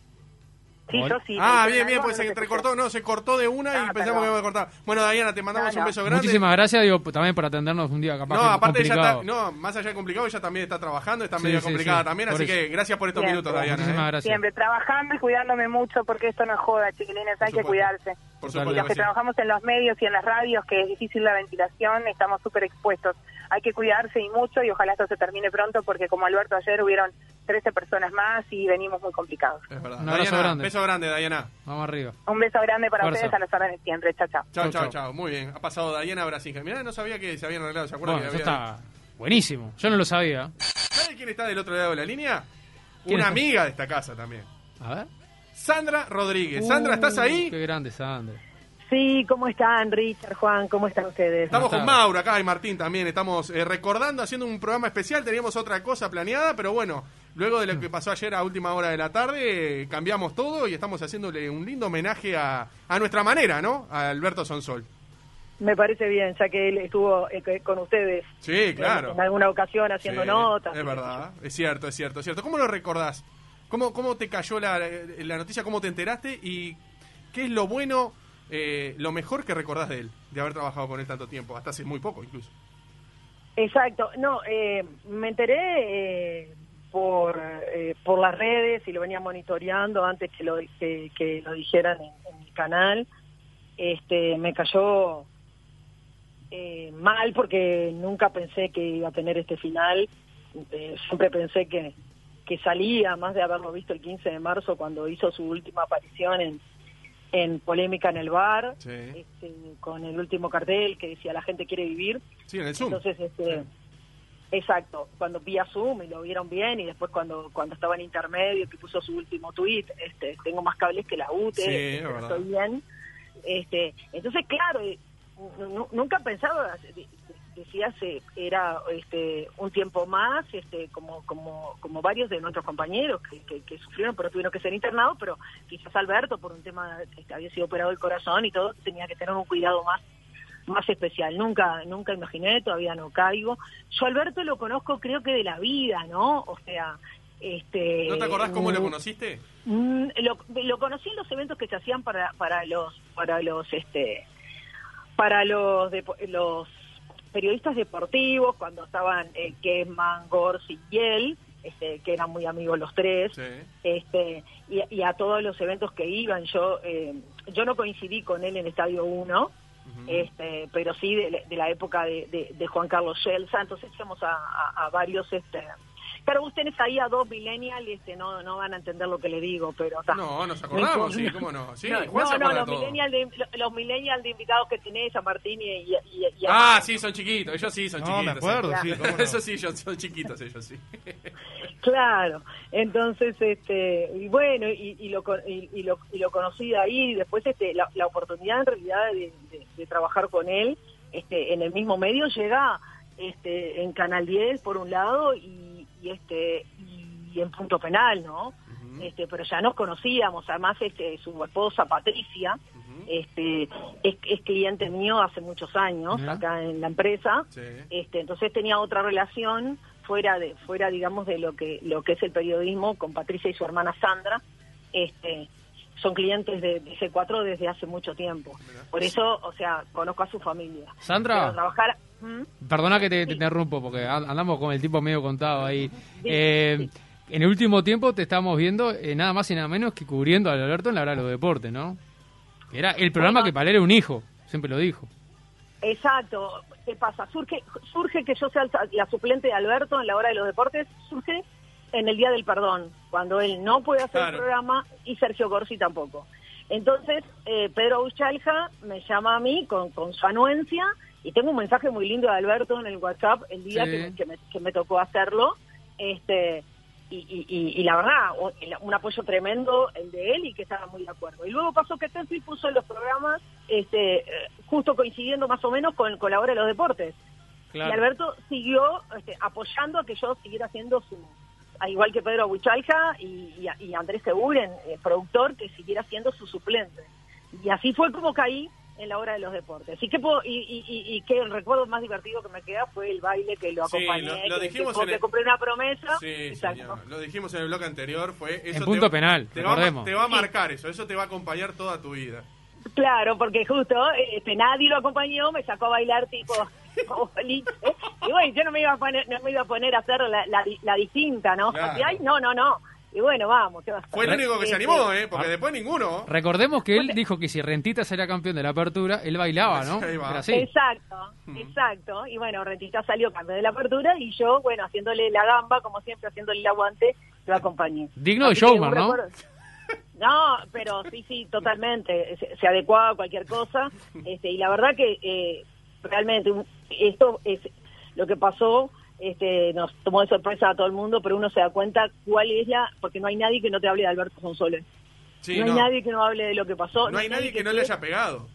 Sí, yo sí. Ah, bien, bien, pues se recortó, no, se cortó de una y Ah, pensamos perdón. que iba a cortar. Bueno, Diana, te mandamos No, un no. beso grande. Muchísimas gracias, digo, también por atendernos un día capaz No, que aparte ella está, no, más allá de complicado, ella también está trabajando, está Sí, medio sí, complicada sí, también, por así eso. que gracias por estos Bien. minutos, Diana. Muchísimas ¿eh? gracias. Siempre trabajando y cuidándome mucho porque esto no es joda, chiquilines, hay que supuesto. cuidarse. Por y supuesto los que que sí. trabajamos en los medios y en las radios, que es difícil la ventilación, estamos súper expuestos. Hay que cuidarse y mucho y ojalá esto se termine pronto porque como Alberto ayer hubieron 13 personas más y venimos muy complicados. Es verdad. Un abrazo Diana, grande. beso grande, Diana. Vamos arriba. Un beso grande para Fuerza. ustedes a las órdenes siempre. Chao, chao. Chao, chao, chao. Muy bien. Ha pasado Diana Brasinga. Mirá, no sabía que se habían arreglado. ¿Se acuerdan Bueno, que eso había... está buenísimo. Yo no lo sabía. ¿Sabe quién está del otro lado de la línea? ¿Quién Una está? amiga de esta casa también. A ver. Sandra Rodríguez. Sandra, ¿estás ahí? Uh, Qué grande, Sandra. Sí, ¿cómo están, Richard, Juan? ¿Cómo están ustedes? Estamos con. Mauro acá y Martín también. Estamos eh, recordando, haciendo un programa especial. Teníamos otra cosa planeada, pero bueno, luego de lo que pasó ayer a última hora de la tarde, cambiamos todo y estamos haciéndole un lindo homenaje a, a nuestra manera, ¿no? A Alberto Sonsol. Me parece bien, ya que él estuvo eh, con ustedes Sí, claro. en alguna ocasión haciendo Sí, notas. Es verdad, es cierto, es cierto, es cierto. ¿Cómo lo recordás? ¿Cómo, cómo te cayó la, la noticia? ¿Cómo te enteraste? ¿Y qué es lo bueno, eh, lo mejor que recordás de él? De haber trabajado con él tanto tiempo, hasta hace muy poco incluso. Exacto, no, eh, me enteré eh, por, eh, por las redes y lo venía monitoreando antes que lo, que, que lo dijeran en, en mi canal. Este, me cayó eh, mal porque nunca pensé que iba a tener este final. Eh, siempre pensé que, que salía, más de haberlo visto el 15 de marzo cuando hizo su última aparición en, en Polémica en el Bar, Sí, este, con el último cartel que decía La gente quiere vivir. sí en el Zoom. Entonces, este, exacto, cuando vía Zoom y lo vieron bien y después cuando cuando estaba en intermedio que puso su último tweet, este, tengo más cables que la UTE, Sí, este, es estoy bien. Este, entonces, claro, eh, nu- nu- nunca pensaba, de- de- decías, era este, un tiempo más, este, como como como varios de nuestros compañeros que, que, que sufrieron, pero tuvieron que ser internados, pero quizás Alberto, por un tema que había sido operado el corazón y todo, tenía que tener un cuidado más más especial. Nunca, nunca imaginé, todavía no caigo. Yo Alberto lo conozco creo que de la vida, ¿no? O sea, este... ¿No te acordás cómo lo mm, conociste? mm, lo, lo conocí en los eventos que se hacían para, para los, para los, este, para los, depo- los periodistas deportivos, cuando estaban eh, Kessman, Gorsi y él, este, que eran muy amigos los tres, este, y, y a todos los eventos que iban. Yo, eh, yo no coincidí con él en Estadio 1, este, pero sí de, la época de, de- Juan Carlos Scelsa, entonces íbamos a- a varios, este, claro, ustedes ahí a dos millennials, este, no, no van a entender lo que le digo, pero ta. No, nos acordamos, No, sí, cómo no. Sí, no, Juan se no, no, acuerda los todo. millennials de, los millennials de invitados que tenés a Martín y, y, y- y a Ah, sí, son chiquitos, ellos sí son No, chiquitos. me acuerdo, sí. Eso sí, ellos son chiquitos, ellos sí. Claro, entonces, este, y bueno, y, y lo, con- y, y lo, y lo conocí de ahí, y después este, la, la oportunidad en realidad de, de- de trabajar con él este, en el mismo medio llega este, en Canal 10 por un lado y, y este y en Punto Penal, ¿no? este, pero ya nos conocíamos, además este, su esposa Patricia este, es, es cliente mío hace muchos años acá en la empresa, Sí. este, entonces tenía otra relación fuera de fuera digamos de lo que lo que es el periodismo con Patricia y su hermana Sandra. Este son clientes de, de C4 desde hace mucho tiempo. Por eso o sea conozco a su familia. Sandra. Pero trabajar ¿Mm? Perdona que te, te interrumpo porque an- andamos con el tipo medio contado ahí. Eh, en el último tiempo te estamos viendo eh, nada más y nada menos que cubriendo al Alberto en la hora de los deportes, ¿no? Era el programa que para él era un hijo, siempre lo dijo. Exacto. ¿Qué pasa? Surge, surge que yo sea la suplente de Alberto en la hora de los deportes, surge en el Día del Perdón, cuando él no puede hacer Claro. el programa y Sergio Corsi tampoco. Entonces, eh, Pedro Uchalja me llama a mí con, con su anuencia y tengo un mensaje muy lindo de Alberto en el WhatsApp el día Sí. que, me, que, me, que me tocó hacerlo. Este, y, y- y- y la verdad, un apoyo tremendo el de él y que estaba muy de acuerdo. Y luego pasó que Tenfield puso los programas este, justo coincidiendo más o menos con, con la hora de los deportes. Claro. Y Alberto siguió este, apoyando a que yo siguiera haciendo su, igual que Pedro y, y, y Andrés Seguren, eh, productor, que siguiera siendo su suplente. Y así fue como caí en la hora de los deportes. Y que, puedo- y, y, y- y que el recuerdo más divertido que me queda fue el baile que lo Sí, acompañé, lo- lo que- dijimos que, en el- que cumplí una promesa. Sí, señor. Lo dijimos en el bloque anterior, fue eso En punto va- penal, te va, a- recordemos. te va a marcar eso, eso te va a acompañar toda tu vida. Claro, porque justo este, nadie lo acompañó, me sacó a bailar tipo boliche. Y bueno, yo no me iba a poner, no me iba a poner a hacer la, la, la distinta, ¿no? Claro. Así, ay, no, no, no. Y bueno, vamos, ¿qué va a hacer? Fue el único que se animó, ¿eh? Porque después ninguno. Recordemos que él dijo que si Rentita sería campeón de la apertura, él bailaba, ¿no? Era así. Exacto, exacto. Y bueno, Rentista salió campeón de la apertura y yo, bueno, haciéndole la gamba, como siempre, haciéndole el aguante, lo acompañé. Digno de Así showman, ¿no? recuerdo- No, pero sí, sí, totalmente. Se, se adecuaba a cualquier cosa. Este, y la verdad que eh, realmente esto es lo que pasó. Este, nos tomó de sorpresa a todo el mundo, pero uno se da cuenta cuál es la, porque no hay nadie que no te hable de Alberto Sonsoles. Sí, no hay nadie que no hable de lo que pasó. No hay nadie que no le haya pegado.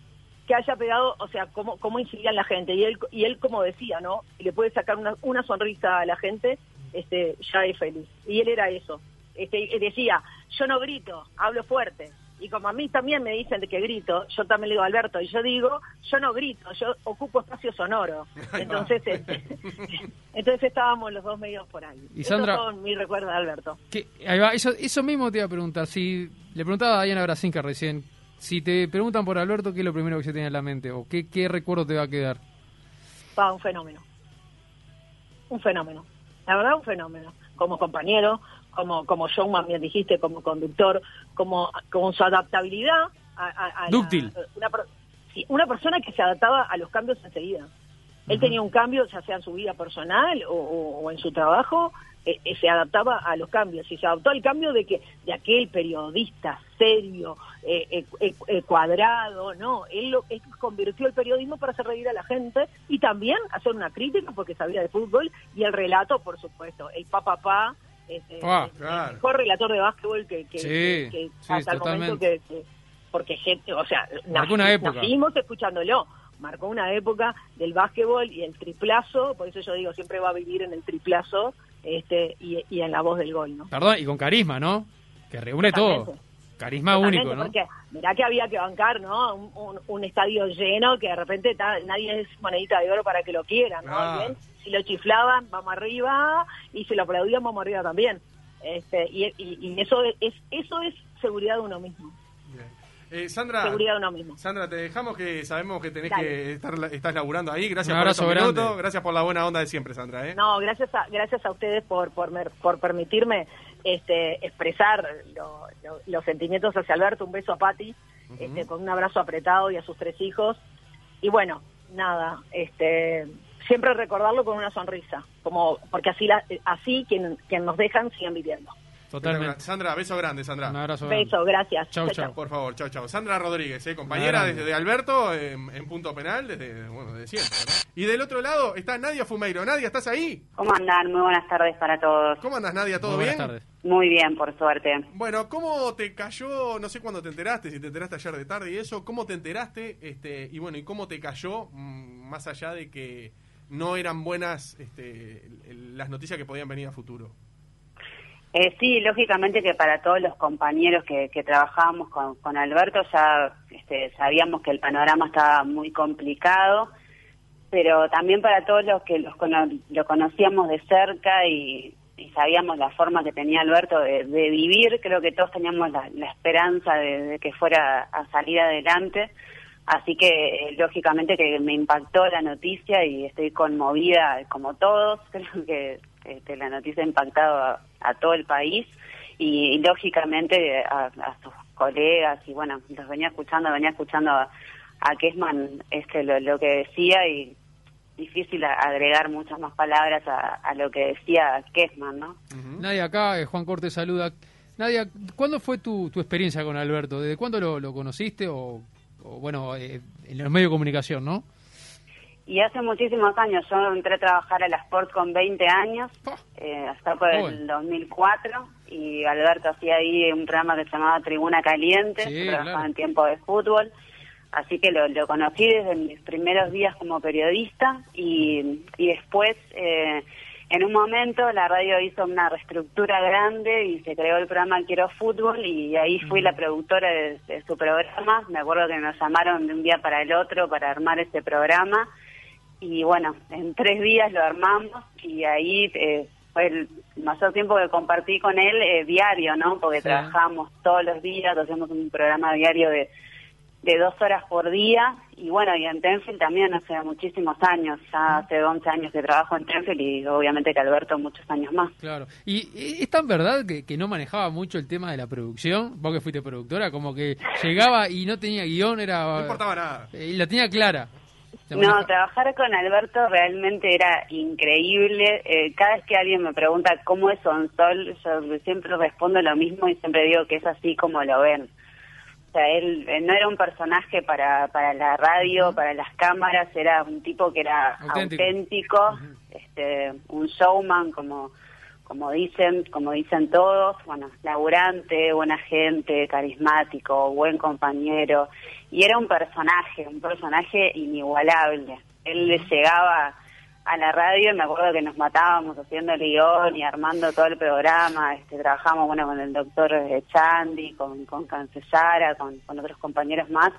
que haya pegado, o sea, cómo, cómo incidía en la gente. Y él, y él como decía, ¿no? Le puede sacar una, una sonrisa a la gente, este, ya es feliz. Y él era eso. Este, decía, yo no grito, hablo fuerte. Y como a mí también me dicen de que grito, yo también le digo a Alberto, y yo digo, yo no grito, yo ocupo espacio sonoro. Entonces, este, entonces estábamos los dos medios por ahí. Y Sandra- son mis recuerdos de Alberto. Que- ahí va, eso, eso mismo te iba a preguntar. Si le preguntaba a Diana Brasinca recién, si te preguntan por Alberto, ¿qué es lo primero que se tiene en la mente? ¿O qué, qué recuerdo te va a quedar? Va, un fenómeno. Un fenómeno. La verdad, un fenómeno. Como compañero, como, como showman, bien dijiste, como conductor, como, como su adaptabilidad a, a- a la- Dúctil. una, sí, una persona que se adaptaba a los cambios enseguida. Él tenía un cambio, ya sea en su vida personal o, o- o en su trabajo, eh, eh, se adaptaba a los cambios y se adaptó al cambio de que de aquel periodista serio, eh, eh, eh, cuadrado, no, él, lo, él convirtió el periodismo para hacer reír a la gente y también hacer una crítica porque sabía de fútbol y el relato, por supuesto, el papá papá, este, Ah, el mejor relator de básquetbol que, que, Sí, que- sí, hasta el momento que, que- porque gente, o sea, Marcó una época. nacimos escuchándolo. Marcó una época del básquetbol y el triplazo, por eso yo digo, siempre va a vivir en el triplazo este y, y en la voz del gol, ¿no? Perdón, y con carisma, ¿no? Que reúne Totalmente. todo. Carisma Totalmente, único, ¿no? Porque mirá que había que bancar, ¿no? Un, un- un estadio lleno que de repente ta- nadie es monedita de oro para que lo quieran, ¿no? Ah. Bien, si lo chiflaban, vamos arriba, y si lo aplaudían, vamos arriba también. Este, y, y- y eso es eso es seguridad de uno mismo. Eh, Sandra, Seguridad de uno mismo. Sandra, te dejamos que sabemos que tenés Dale. que estar estás laburando ahí. Gracias Un por abrazo estos minutos. Gracias por la buena onda de siempre, Sandra. ¿eh? No, gracias a, gracias a ustedes por, por, por permitirme este, expresar lo- lo- los sentimientos hacia Alberto. Un beso a Patti, este, con un abrazo apretado y a sus tres hijos. Y bueno, nada, este, siempre recordarlo con una sonrisa, como porque así, la, así quien, quien nos dejan siguen viviendo. Totalmente. Sandra, beso grande, Sandra. Un abrazo grande. Beso, gracias. Chau, Chau, chau. chau. Por favor, chao, chao. Sandra Rodríguez, ¿eh? compañera desde de Alberto en, en punto penal desde, bueno, de siempre. ¿no? Y del otro lado está Nadia Fumeiro. Nadia, ¿estás ahí? ¿Cómo andan? Muy buenas tardes para todos. ¿Cómo andas, Nadia? ¿Todo Muy bien? buenas tardes. Muy bien, por suerte. Bueno, ¿cómo te cayó? No sé cuándo te enteraste, si te enteraste ayer de tarde y eso. ¿Cómo te enteraste? Este, y bueno, ¿y cómo te cayó? mm, más allá de que no eran buenas este, las noticias que podían venir a futuro. Eh, sí, lógicamente que para todos los compañeros que, que trabajábamos con, con Alberto ya este, sabíamos que el panorama estaba muy complicado, pero también para todos los que los cono- lo conocíamos de cerca y, sabíamos la forma que tenía Alberto de, vivir, creo que todos teníamos la, la esperanza de que fuera a salir adelante. Así que eh, lógicamente que me impactó la noticia y estoy conmovida como todos. Creo que este, la noticia ha impactado a, a todo el país y, y lógicamente a, a sus colegas y bueno, los venía escuchando, venía escuchando a, a Kessman este, lo, lo que decía y difícil agregar muchas más palabras a, a lo que decía Kessman, ¿no? Nadia, acá eh, Juan Cortés saluda. Nadia, ¿cuándo fue tu, tu experiencia con Alberto? ¿Desde cuándo lo, lo conociste? O, o, bueno, eh, en los medios de comunicación, ¿no? Y hace muchísimos años, yo entré a trabajar a la Sport con 20 años, eh, hasta por Joven. el 2004, y Alberto hacía ahí un programa que se llamaba Tribuna Caliente, Sí, trabajaba claro. en tiempo de fútbol, así que lo, lo conocí desde mis primeros días como periodista, y, y después, eh, en un momento, la radio hizo una reestructura grande y se creó el programa Quiero Fútbol, y ahí fui la productora de, de su programa, me acuerdo que nos llamaron de un día para el otro para armar ese programa, y bueno, en tres días lo armamos y ahí eh, fue el mayor tiempo que compartí con él eh, diario, ¿no? Porque Sí. trabajamos todos los días, hacemos un programa diario de, de dos horas por día y bueno, y en Tenfield también hace muchísimos años, ya hace 11 años que trabajo en Tenfield y obviamente que Alberto muchos años más. Claro. ¿Y eh, es tan verdad que, que no manejaba mucho el tema de la producción? Vos que fuiste productora, como que llegaba y no tenía guion, era... No importaba nada. eh, Y la tenía clara. No, trabajar con Alberto realmente era increíble. Eh, cada vez que alguien me pregunta cómo es Sonsol, yo siempre respondo lo mismo y siempre digo que es así como lo ven. O sea, él, eh, no era un personaje para, para la radio, para las cámaras, era un tipo que era Auténtico. auténtico, este, un showman como como dicen, como dicen todos, bueno, laburante, buena gente, carismático, buen compañero, y era un personaje, un personaje inigualable. Él le llegaba a la radio y me acuerdo que nos matábamos haciendo el guion y armando todo el programa, este, trabajamos bueno con el doctor eh, Chandy, con, con Cancesara, con, con otros compañeros más,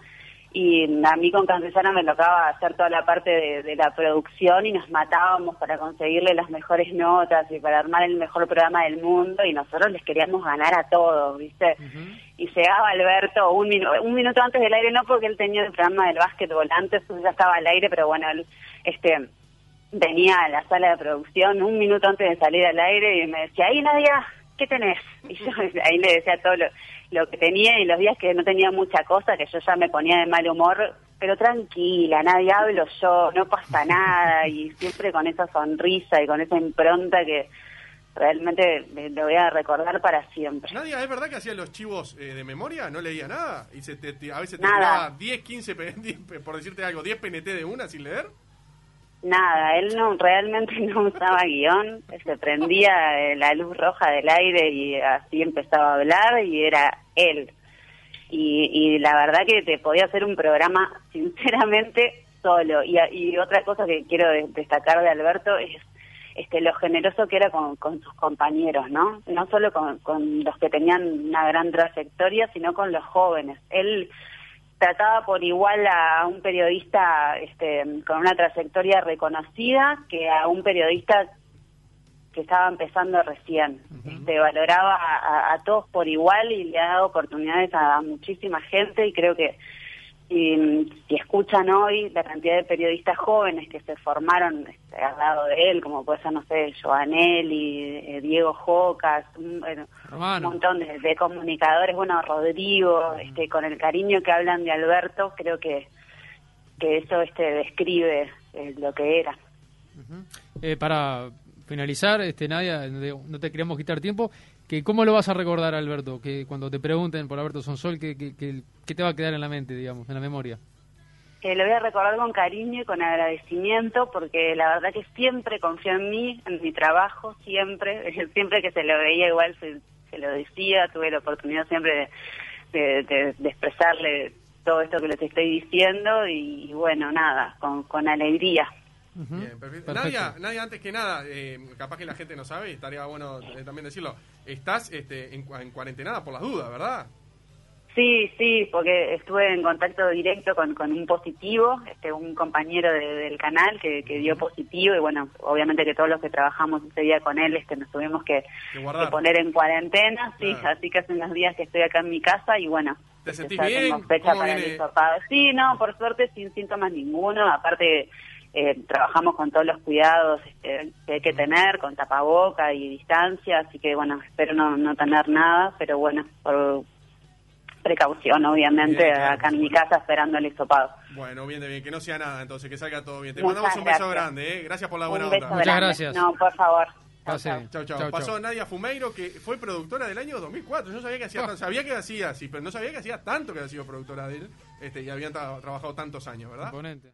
y a mí con Cancesara me tocaba hacer toda la parte de, de la producción y nos matábamos para conseguirle las mejores notas y para armar el mejor programa del mundo y nosotros les queríamos ganar a todos, ¿viste? Y llegaba Alberto un, minu- un minuto antes del aire, no porque él tenía el programa del básquetbol, antes ya estaba al aire, pero bueno, él este venía a la sala de producción un minuto antes de salir al aire y me decía, ahí Nadia, ¿qué tenés? Y yo ahí le decía todo lo, lo que tenía y los días que no tenía mucha cosa, que yo ya me ponía de mal humor, pero tranquila, nadie hablo yo, no pasa nada, y siempre con esa sonrisa y con esa impronta que realmente lo voy a recordar para siempre. Nadia, ¿es verdad que hacía los chivos eh, de memoria? ¿No leía nada? ¿Y se te- te- a veces te Nada. tiraba 10, 15, pe- 10, por decirte algo, 10 PNT de una sin leer? Nada, él no realmente no usaba guion, se prendía eh, la luz roja del aire y así empezaba a hablar y era él. Y, y la verdad que te podía hacer un programa sinceramente solo. Y, y otra cosa que quiero de- destacar de Alberto es este lo generoso que era con, con sus compañeros, ¿no? No solo con, con los que tenían una gran trayectoria, sino con los jóvenes. Él trataba por igual a un periodista este, con una trayectoria reconocida que a un periodista que estaba empezando recién. Este, valoraba a, todos por igual y le ha dado oportunidades a, muchísima gente y creo que si, si escuchan hoy la cantidad de periodistas jóvenes que se formaron este, al lado de él, como puede ser, no sé, Joanelli, eh, Diego Jocas, un, bueno, un montón de, de comunicadores, bueno, Rodrigo, este, con el cariño que hablan de Alberto, creo que, que eso este, describe eh, lo que era. Eh, para finalizar, este Nadia, no te- no te queremos quitar tiempo, que ¿cómo lo vas a recordar, Alberto? Que cuando te pregunten por Alberto Sonsol, ¿qué, qué, qué- te va a quedar en la mente, digamos, en la memoria? que lo voy a recordar con cariño y con agradecimiento porque la verdad que siempre confió en mí, en mi trabajo, siempre, siempre que se lo veía igual se, lo decía, tuve la oportunidad siempre de, expresarle todo esto que les estoy diciendo y, bueno, nada, con, con alegría. Bien, perfecto. Perfecto. Nadia, Nadia, antes que nada, eh, capaz que la gente no sabe y estaría bueno eh, también decirlo. Estás este, en, cua- en cuarentena por las dudas, ¿verdad? Sí, sí, porque estuve en contacto directo con, con un positivo, este, un compañero de- del canal que, que dio positivo y bueno, obviamente que todos los que trabajamos ese día con él este, nos tuvimos que, Que guardar. que poner en cuarentena, sí, así que hace unos días que estoy acá en mi casa y bueno, ¿Te este, sentís ya bien? tengo fecha ¿Cómo para viene? el hisopado. Sí, no, por suerte sin síntomas ninguno, aparte eh, trabajamos con todos los cuidados este, que hay que tener, con tapaboca y distancia, así que bueno, espero no, no tener nada, pero bueno, por precaución obviamente, Bien, claro, acá en mi casa esperando el hisopado. Bueno, bien de bien, que no sea nada, entonces, que salga todo bien. Te Muchas mandamos un beso gracias. grande, ¿eh? Gracias por la buena Un beso onda. grande. No, por favor. Pase. Chau, chau. Chau, Pasó chau. Nadia Fumeiro, que fue productora del año 2004. Yo sabía que hacía, tan- sabía que hacía así, pero no sabía que hacía tanto que había sido productora de él. Este, y habían tra- trabajado tantos años, ¿verdad? Imponente.